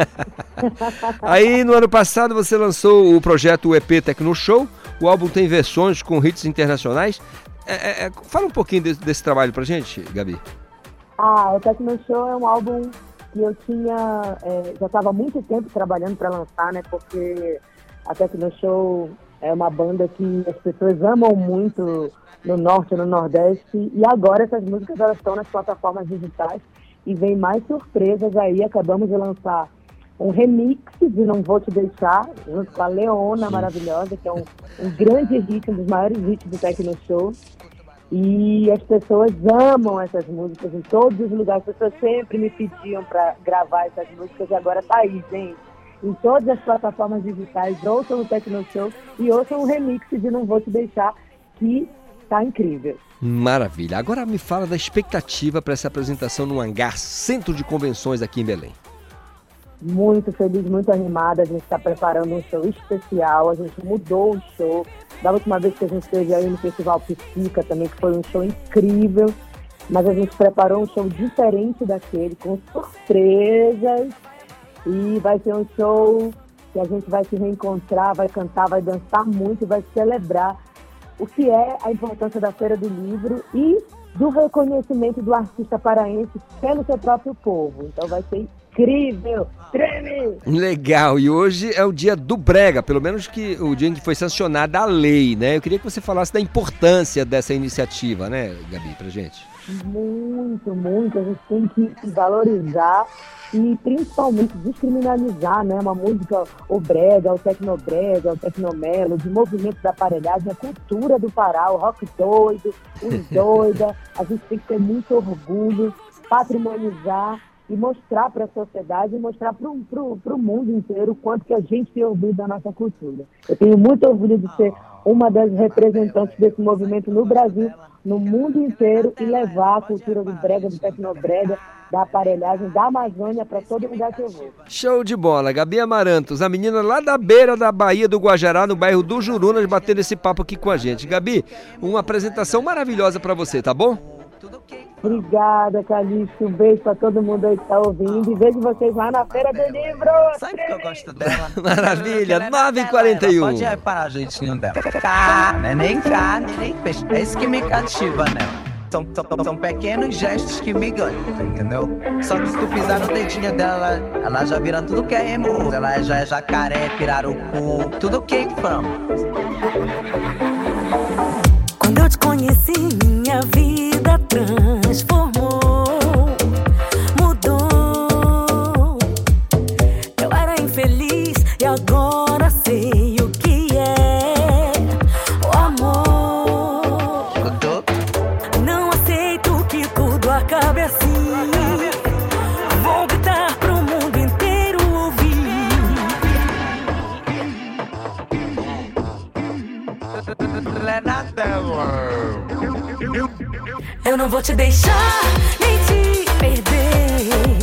Aí no ano passado você lançou o projeto EP Tecno Show. O álbum tem versões com hits internacionais. É, é, é, fala um pouquinho desse, desse trabalho pra gente, Gabi. Ah, o Tecno Show é um álbum que eu tinha, é, já estava há muito tempo trabalhando para lançar, né? Porque a Tecno Show é uma banda que as pessoas amam muito no norte e no nordeste e agora essas músicas elas estão nas plataformas digitais e vem mais surpresas aí. Acabamos de lançar um remix de Não Vou Te Deixar, junto com a Leona maravilhosa, que é um, um grande hit, um dos maiores hits do Tecno Show. E as pessoas amam essas músicas em todos os lugares. As pessoas sempre me pediam para gravar essas músicas e agora tá aí, gente. Em todas as plataformas digitais, ouçam o Tecno Show e ouçam o remix de Não Vou Te Deixar, que tá incrível. Maravilha. Agora me fala da expectativa para essa apresentação no Hangar Centro de Convenções aqui em Belém. Muito feliz, muito animada. A gente está preparando um show especial. A gente mudou o show. Da última vez que a gente esteve aí no Festival Psica também, que foi um show incrível. Mas a gente preparou um show diferente daquele, com surpresas. E vai ser um show que a gente vai se reencontrar, vai cantar, vai dançar muito, vai celebrar o que é a importância da Feira do Livro e do reconhecimento do artista paraense pelo seu próprio povo. Então vai ser incrível! Treme! Legal, e hoje é o dia do Brega, pelo menos que o dia em que foi sancionada a lei, né? Eu queria que você falasse da importância dessa iniciativa, né, Gabi, pra gente. Muito, muito. A gente tem que valorizar e principalmente descriminalizar, né? Uma música, o brega, o tecnobrega, o tecnomelo, de movimento da aparelhagem, a cultura do Pará, o rock doido, os doida. A gente tem que ter muito orgulho, patrimonializar e mostrar para a sociedade e mostrar para o mundo inteiro o quanto que a gente tem orgulho da nossa cultura. Eu tenho muito orgulho de ser uma das representantes desse movimento no Brasil, no mundo inteiro e levar a cultura do brega, do tecnobrega, da aparelhagem, da Amazônia para todo lugar que eu vou. Show de bola, Gabi Amarantos, a menina lá da beira da Bahia do Guajará, no bairro do Jurunas, batendo esse papo aqui com a gente. Gabi, uma apresentação maravilhosa para você, tá bom? Obrigada, Calixto. Um beijo para todo mundo aí que está ouvindo. E vejo vocês lá na Feira do Livro. Sabe que eu gosto dela? Maravilha, 9h41. Pode reparar o jeitinho dela. Carne, né? nem carne, nem peixe. É isso que me cativa nela. São, são, são pequenos gestos que me ganham, entendeu? Só que se tu pisar no dedinho dela, ela já vira tudo que é emo. Ela já é jacaré, pirarucu, tudo que from. Te conheci, minha vida transformou, mudou. Eu era infeliz e agora sei Eu não vou te deixar nem te perder.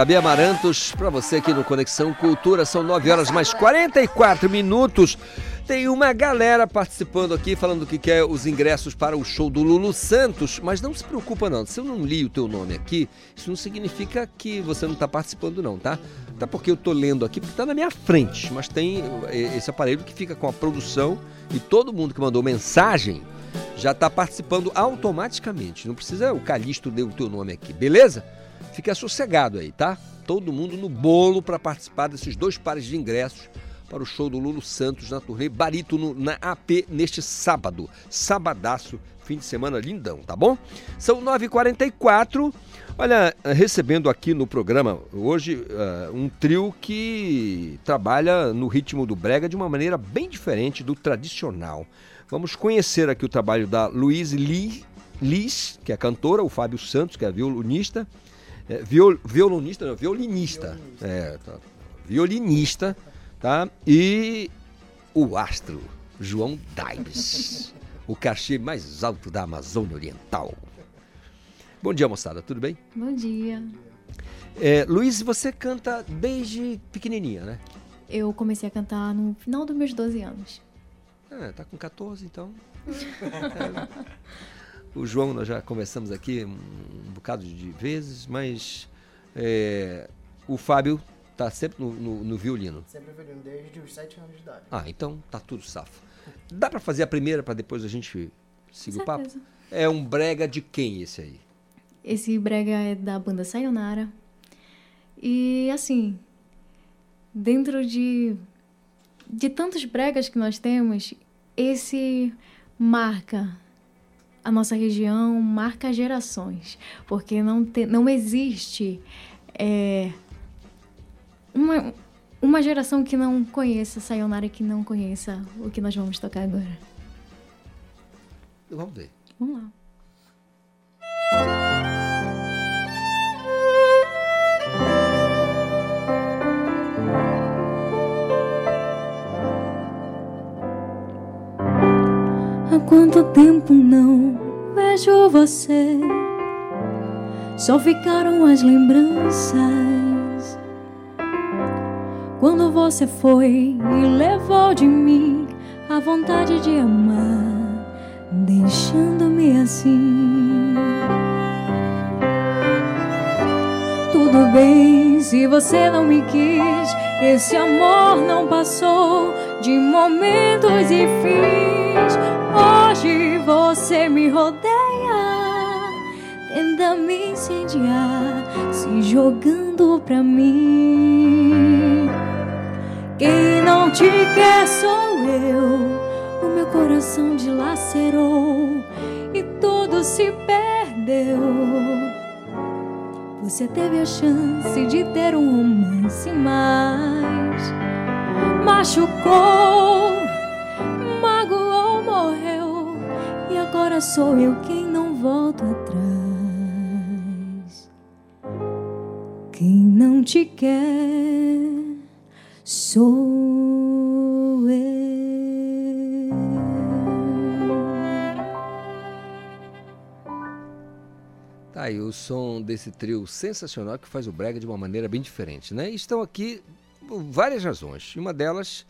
Gabi Amarantos para você aqui no Conexão Cultura. São 9 horas mais 44 minutos. Tem uma galera participando aqui falando que quer os ingressos para o show do Lulu Santos, mas não se preocupa não. Se eu não li o teu nome aqui, isso não significa que você não está participando não, tá? Até porque eu tô lendo aqui porque está na minha frente, mas tem eh, esse aparelho que fica com a produção e todo mundo que mandou mensagem já está participando automaticamente. Não precisa o Calixto ler o teu nome aqui, beleza? Fica sossegado aí, tá? Todo mundo no bolo para participar desses dois pares de ingressos para o show do Lulu Santos na turnê Barítono na AP neste sábado. Sabadaço, fim de semana lindão, tá bom? São 9h44. Olha, recebendo aqui no programa hoje uh, um trio que trabalha no ritmo do brega de uma maneira bem diferente do tradicional. Vamos conhecer aqui o trabalho da Luiz Lee, Liz, que é cantora, o Fábio Santos, que é violonista, é, viol, violonista, não, violinista, é, tá, violinista, tá? E o astro João Daibes, o cachê mais alto da Amazônia Oriental. Bom dia, moçada, tudo bem? Bom dia. É, Luiz, você canta desde pequenininha, né? Eu comecei a cantar no final dos meus 12 anos. Ah, tá com 14, então. O João, nós já conversamos aqui um, bocado de vezes, mas é, o Fábio tá sempre no, no, no violino. Sempre violino, desde os 7 anos de idade. Ah, então tá tudo safo. Dá para fazer a primeira para depois a gente seguir o papo? É um brega de quem esse aí? Esse brega é da banda Sayonara. E assim, dentro de de tantos bregas que nós temos, esse marca a nossa região, marca gerações, porque não te, não existe é, uma uma geração que não conheça Sayonara que não conheça o que nós vamos tocar agora. Vamos ver. Vamos lá. Quanto tempo não vejo você? Só ficaram as lembranças. Quando você foi e levou de mim a vontade de amar, deixando-me assim. Tudo bem se você não me quis, esse amor não passou de momentos e fins. Tenta me incendiar, se jogando pra mim. Quem não te quer sou eu, o meu coração dilacerou e tudo se perdeu. Você teve a chance de ter um romance, mas machucou, magoou, morreu. E agora sou eu quem não volta atrás. Quem não te quer sou eu. Tá aí o som desse trio sensacional que faz o brega de uma maneira bem diferente, né? Estão aqui por várias razões. Uma delas,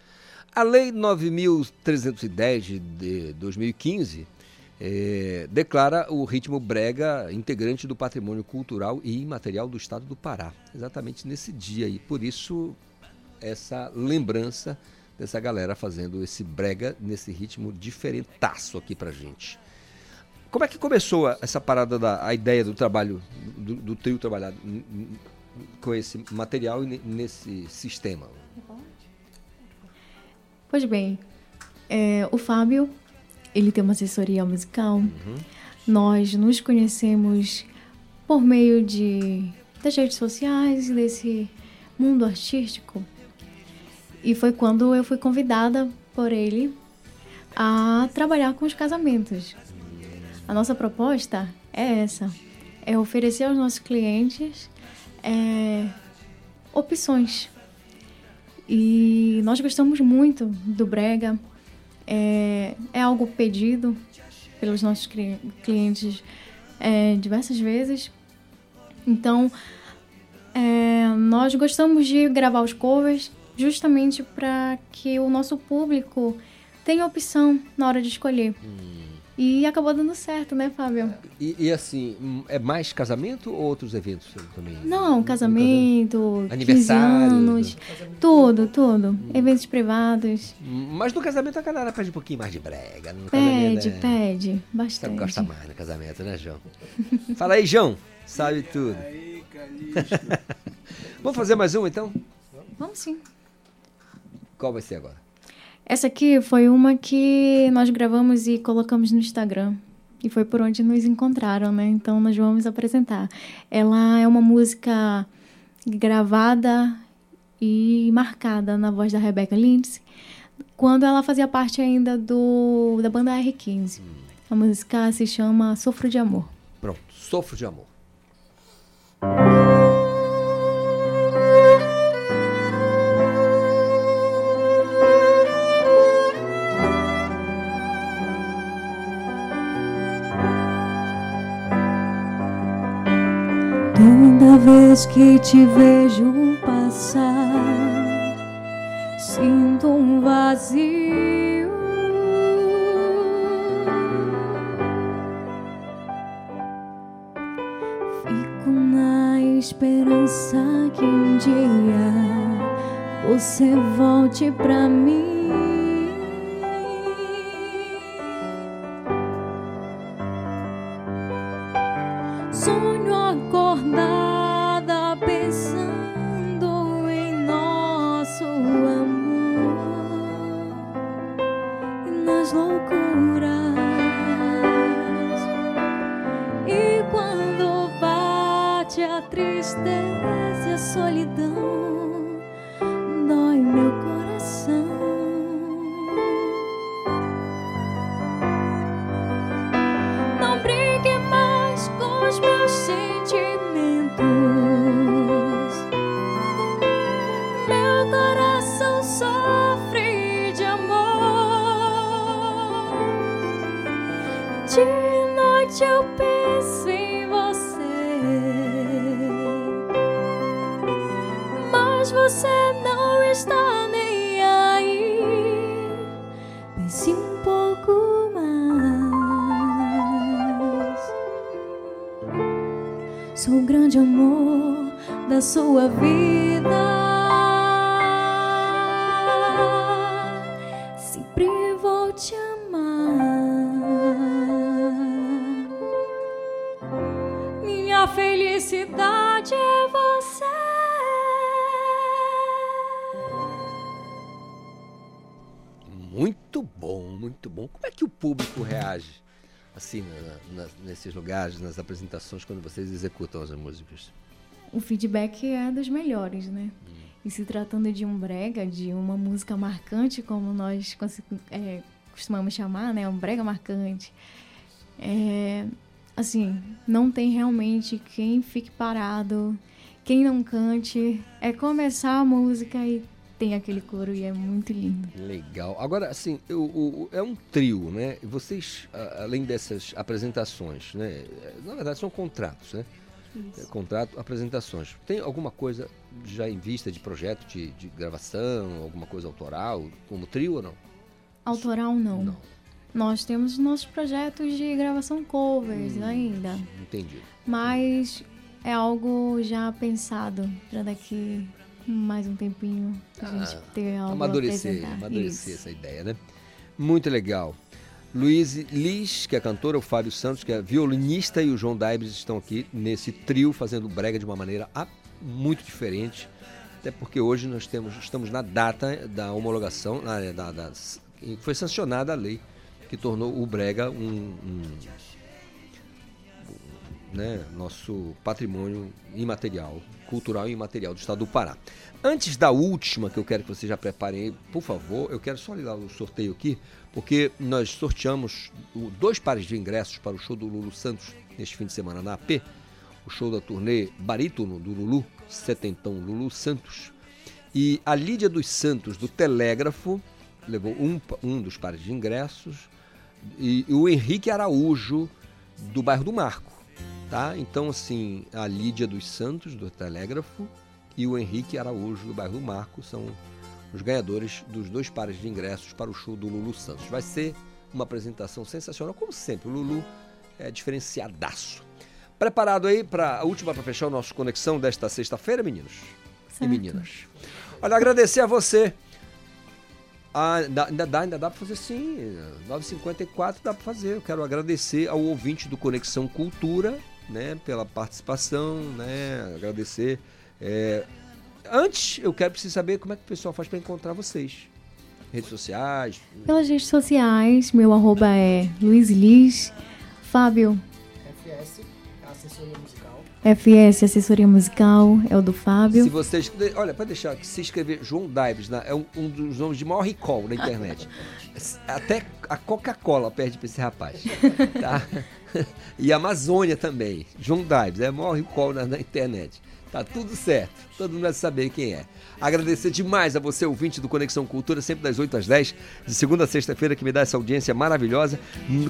a Lei 9.310 de- de 2015 eh, declara o ritmo brega integrante do patrimônio cultural e imaterial do estado do Pará. Exatamente nesse dia aí. Por isso, essa lembrança dessa galera fazendo esse brega nesse ritmo diferentaço aqui pra gente. Como é que começou essa parada da a ideia do trabalho do, do trio trabalhado com esse material e ne- nesse sistema? Pois bem, é, o Fábio, ele tem uma assessoria musical. Nós nos conhecemos por meio de das redes sociais e desse mundo artístico. E foi quando eu fui convidada por ele a trabalhar com os casamentos. A nossa proposta é essa: é oferecer aos nossos clientes é, opções. E nós gostamos muito do brega. É, é algo pedido pelos nossos cli- clientes é, diversas vezes. Então, é, nós gostamos de gravar os covers justamente para que o nosso público tenha opção na hora de escolher. E acabou dando certo, né, Fábio? E, e assim, hum, é mais casamento ou outros eventos também? Não, casamento, 15 Aniversário, anos, tudo, tudo. Eventos privados. Mas no casamento a galera pede um pouquinho mais de brega. No Pede, casamento, é- pede, bastante. que gosta mais no casamento, né, João? Fala aí, João. Sabe tudo. Vamos fazer mais um, então? Vamos sim. Qual vai ser agora? Essa aqui foi uma que nós gravamos e colocamos no Instagram. E foi por onde nos encontraram, né? Então nós vamos apresentar. Ela é uma música gravada e marcada na voz da Rebecca Lindsay, quando ela fazia parte ainda do da banda R15. A música se chama Sofro de Amor. Pronto, Sofro de Amor. Toda vez que te vejo passar, sinto um vazio. Fico na esperança que um dia você volte pra mim. Nas apresentações, quando vocês executam as músicas? O feedback é dos melhores, né? E se tratando de um brega, de uma música marcante, como nós é, costumamos chamar, né? Um brega marcante. É, assim, não tem realmente quem fique parado, quem não cante. É começar a música e tem aquele coro e é muito lindo. Legal. Agora, assim, o- o- é um trio, né? Vocês, além dessas apresentações, né? Na verdade, são contratos, né? É, Contrato, apresentações. Tem alguma coisa já em vista de projeto de, de gravação, alguma coisa autoral, como trio ou não? Autoral não. Nós temos nossos projetos de gravação covers Hum. ainda. Entendi. Mas é algo já pensado para daqui mais um tempinho a gente Ah, ter algo a amadurecer, amadurecer Isso. essa ideia, né? Muito legal. Luiz Liz, que é cantora, o Fábio Santos, que é violinista, e o João Daibres estão aqui nesse trio fazendo brega de uma maneira muito diferente. Até porque hoje nós temos, estamos na data da homologação, na- da, da- foi sancionada a lei que tornou o brega um, um- né, nosso patrimônio imaterial, cultural e imaterial do estado do Pará. Antes da última, que eu quero que vocês já preparem por favor, eu quero só ligar o sorteio aqui, porque nós sorteamos dois pares de ingressos para o show do Lulu Santos neste fim de semana na AP, o show da turnê Barítono do Lulu, Setentão Lulu Santos. E a Lídia dos Santos, do Telégrafo, levou um, um dos pares de ingressos, e o Henrique Araújo, do bairro do Marco, tá? Então, assim, a Lídia dos Santos, do Telégrafo, e o Henrique Araújo, do bairro Marco, são os ganhadores dos dois pares de ingressos para o show do Lulu Santos. Vai ser uma apresentação sensacional, como sempre. O Lulu é diferenciadaço. Preparado aí para a última para fechar o nosso conexão desta sexta-feira, meninos e meninas? Olha, agradecer a você. Ah, ainda, ainda dá, ainda dá para fazer sim. 9h54 dá para fazer. Eu quero agradecer ao ouvinte do Conexão Cultura, né, pela participação, né, agradecer. É, Antes, eu quero precisar saber como é que o pessoal faz para encontrar vocês. Redes sociais. Pelas redes sociais, meu arroba é Luiz Liz. Fábio, FS, assessoria musical. FS Assessoria Musical, é o do Fábio. Se vocês. Olha, para deixar aqui, se escrever João Dives, né, é um, um dos nomes de maior recall na internet. Até a Coca-Cola perde para esse rapaz. Tá? E a Amazônia também. João Dives, é o maior recall na, na internet. Tá tudo certo. Todo mundo vai saber quem é. Agradecer demais a você, ouvinte do Conexão Cultura, sempre das 8 às 10, de segunda a sexta-feira, que me dá essa audiência maravilhosa,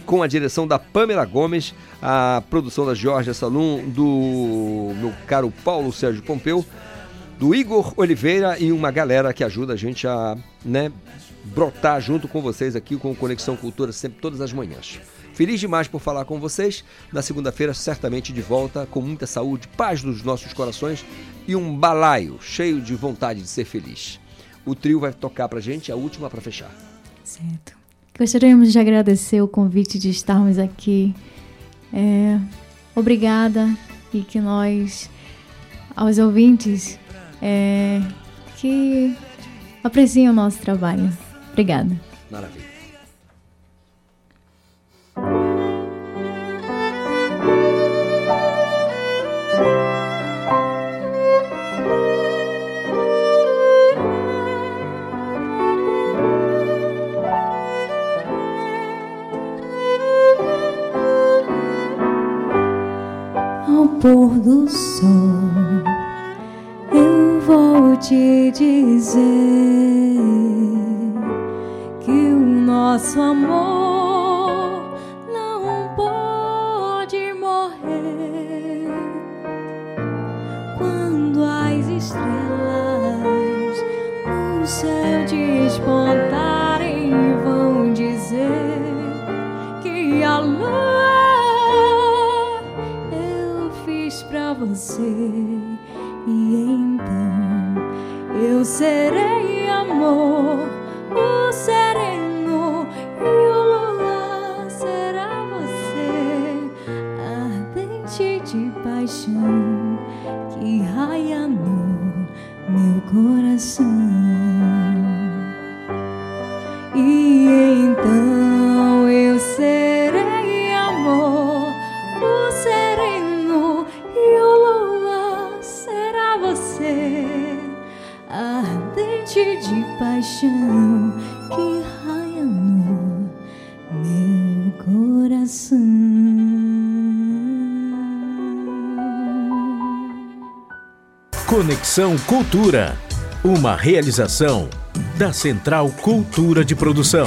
com a direção da Pamela Gomes, a produção da Georgia Salum, do meu caro Paulo Sérgio Pompeu, do Igor Oliveira e uma galera que ajuda a gente a né, brotar junto com vocês aqui com o Conexão Cultura, sempre todas as manhãs. Feliz demais por falar com vocês. Na segunda-feira, certamente de volta, com muita saúde, paz nos nossos corações e um balaio cheio de vontade de ser feliz. O trio vai tocar pra gente a última para fechar. Certo. Gostaríamos de agradecer o convite de estarmos aqui. É, obrigada e que nós, aos ouvintes, é, que apreciem o nosso trabalho. Obrigada. Maravilha. Pôr do sol, eu vou te dizer que o nosso amor não pode morrer. Quando as estrelas no céu despontarem, vão dizer e então eu serei amor, o sereno e o luar será você, ardente de paixão que raia no meu coração. Paixão que raia no meu coração. Conexão Cultura. Uma realização da Central Cultura de Produção.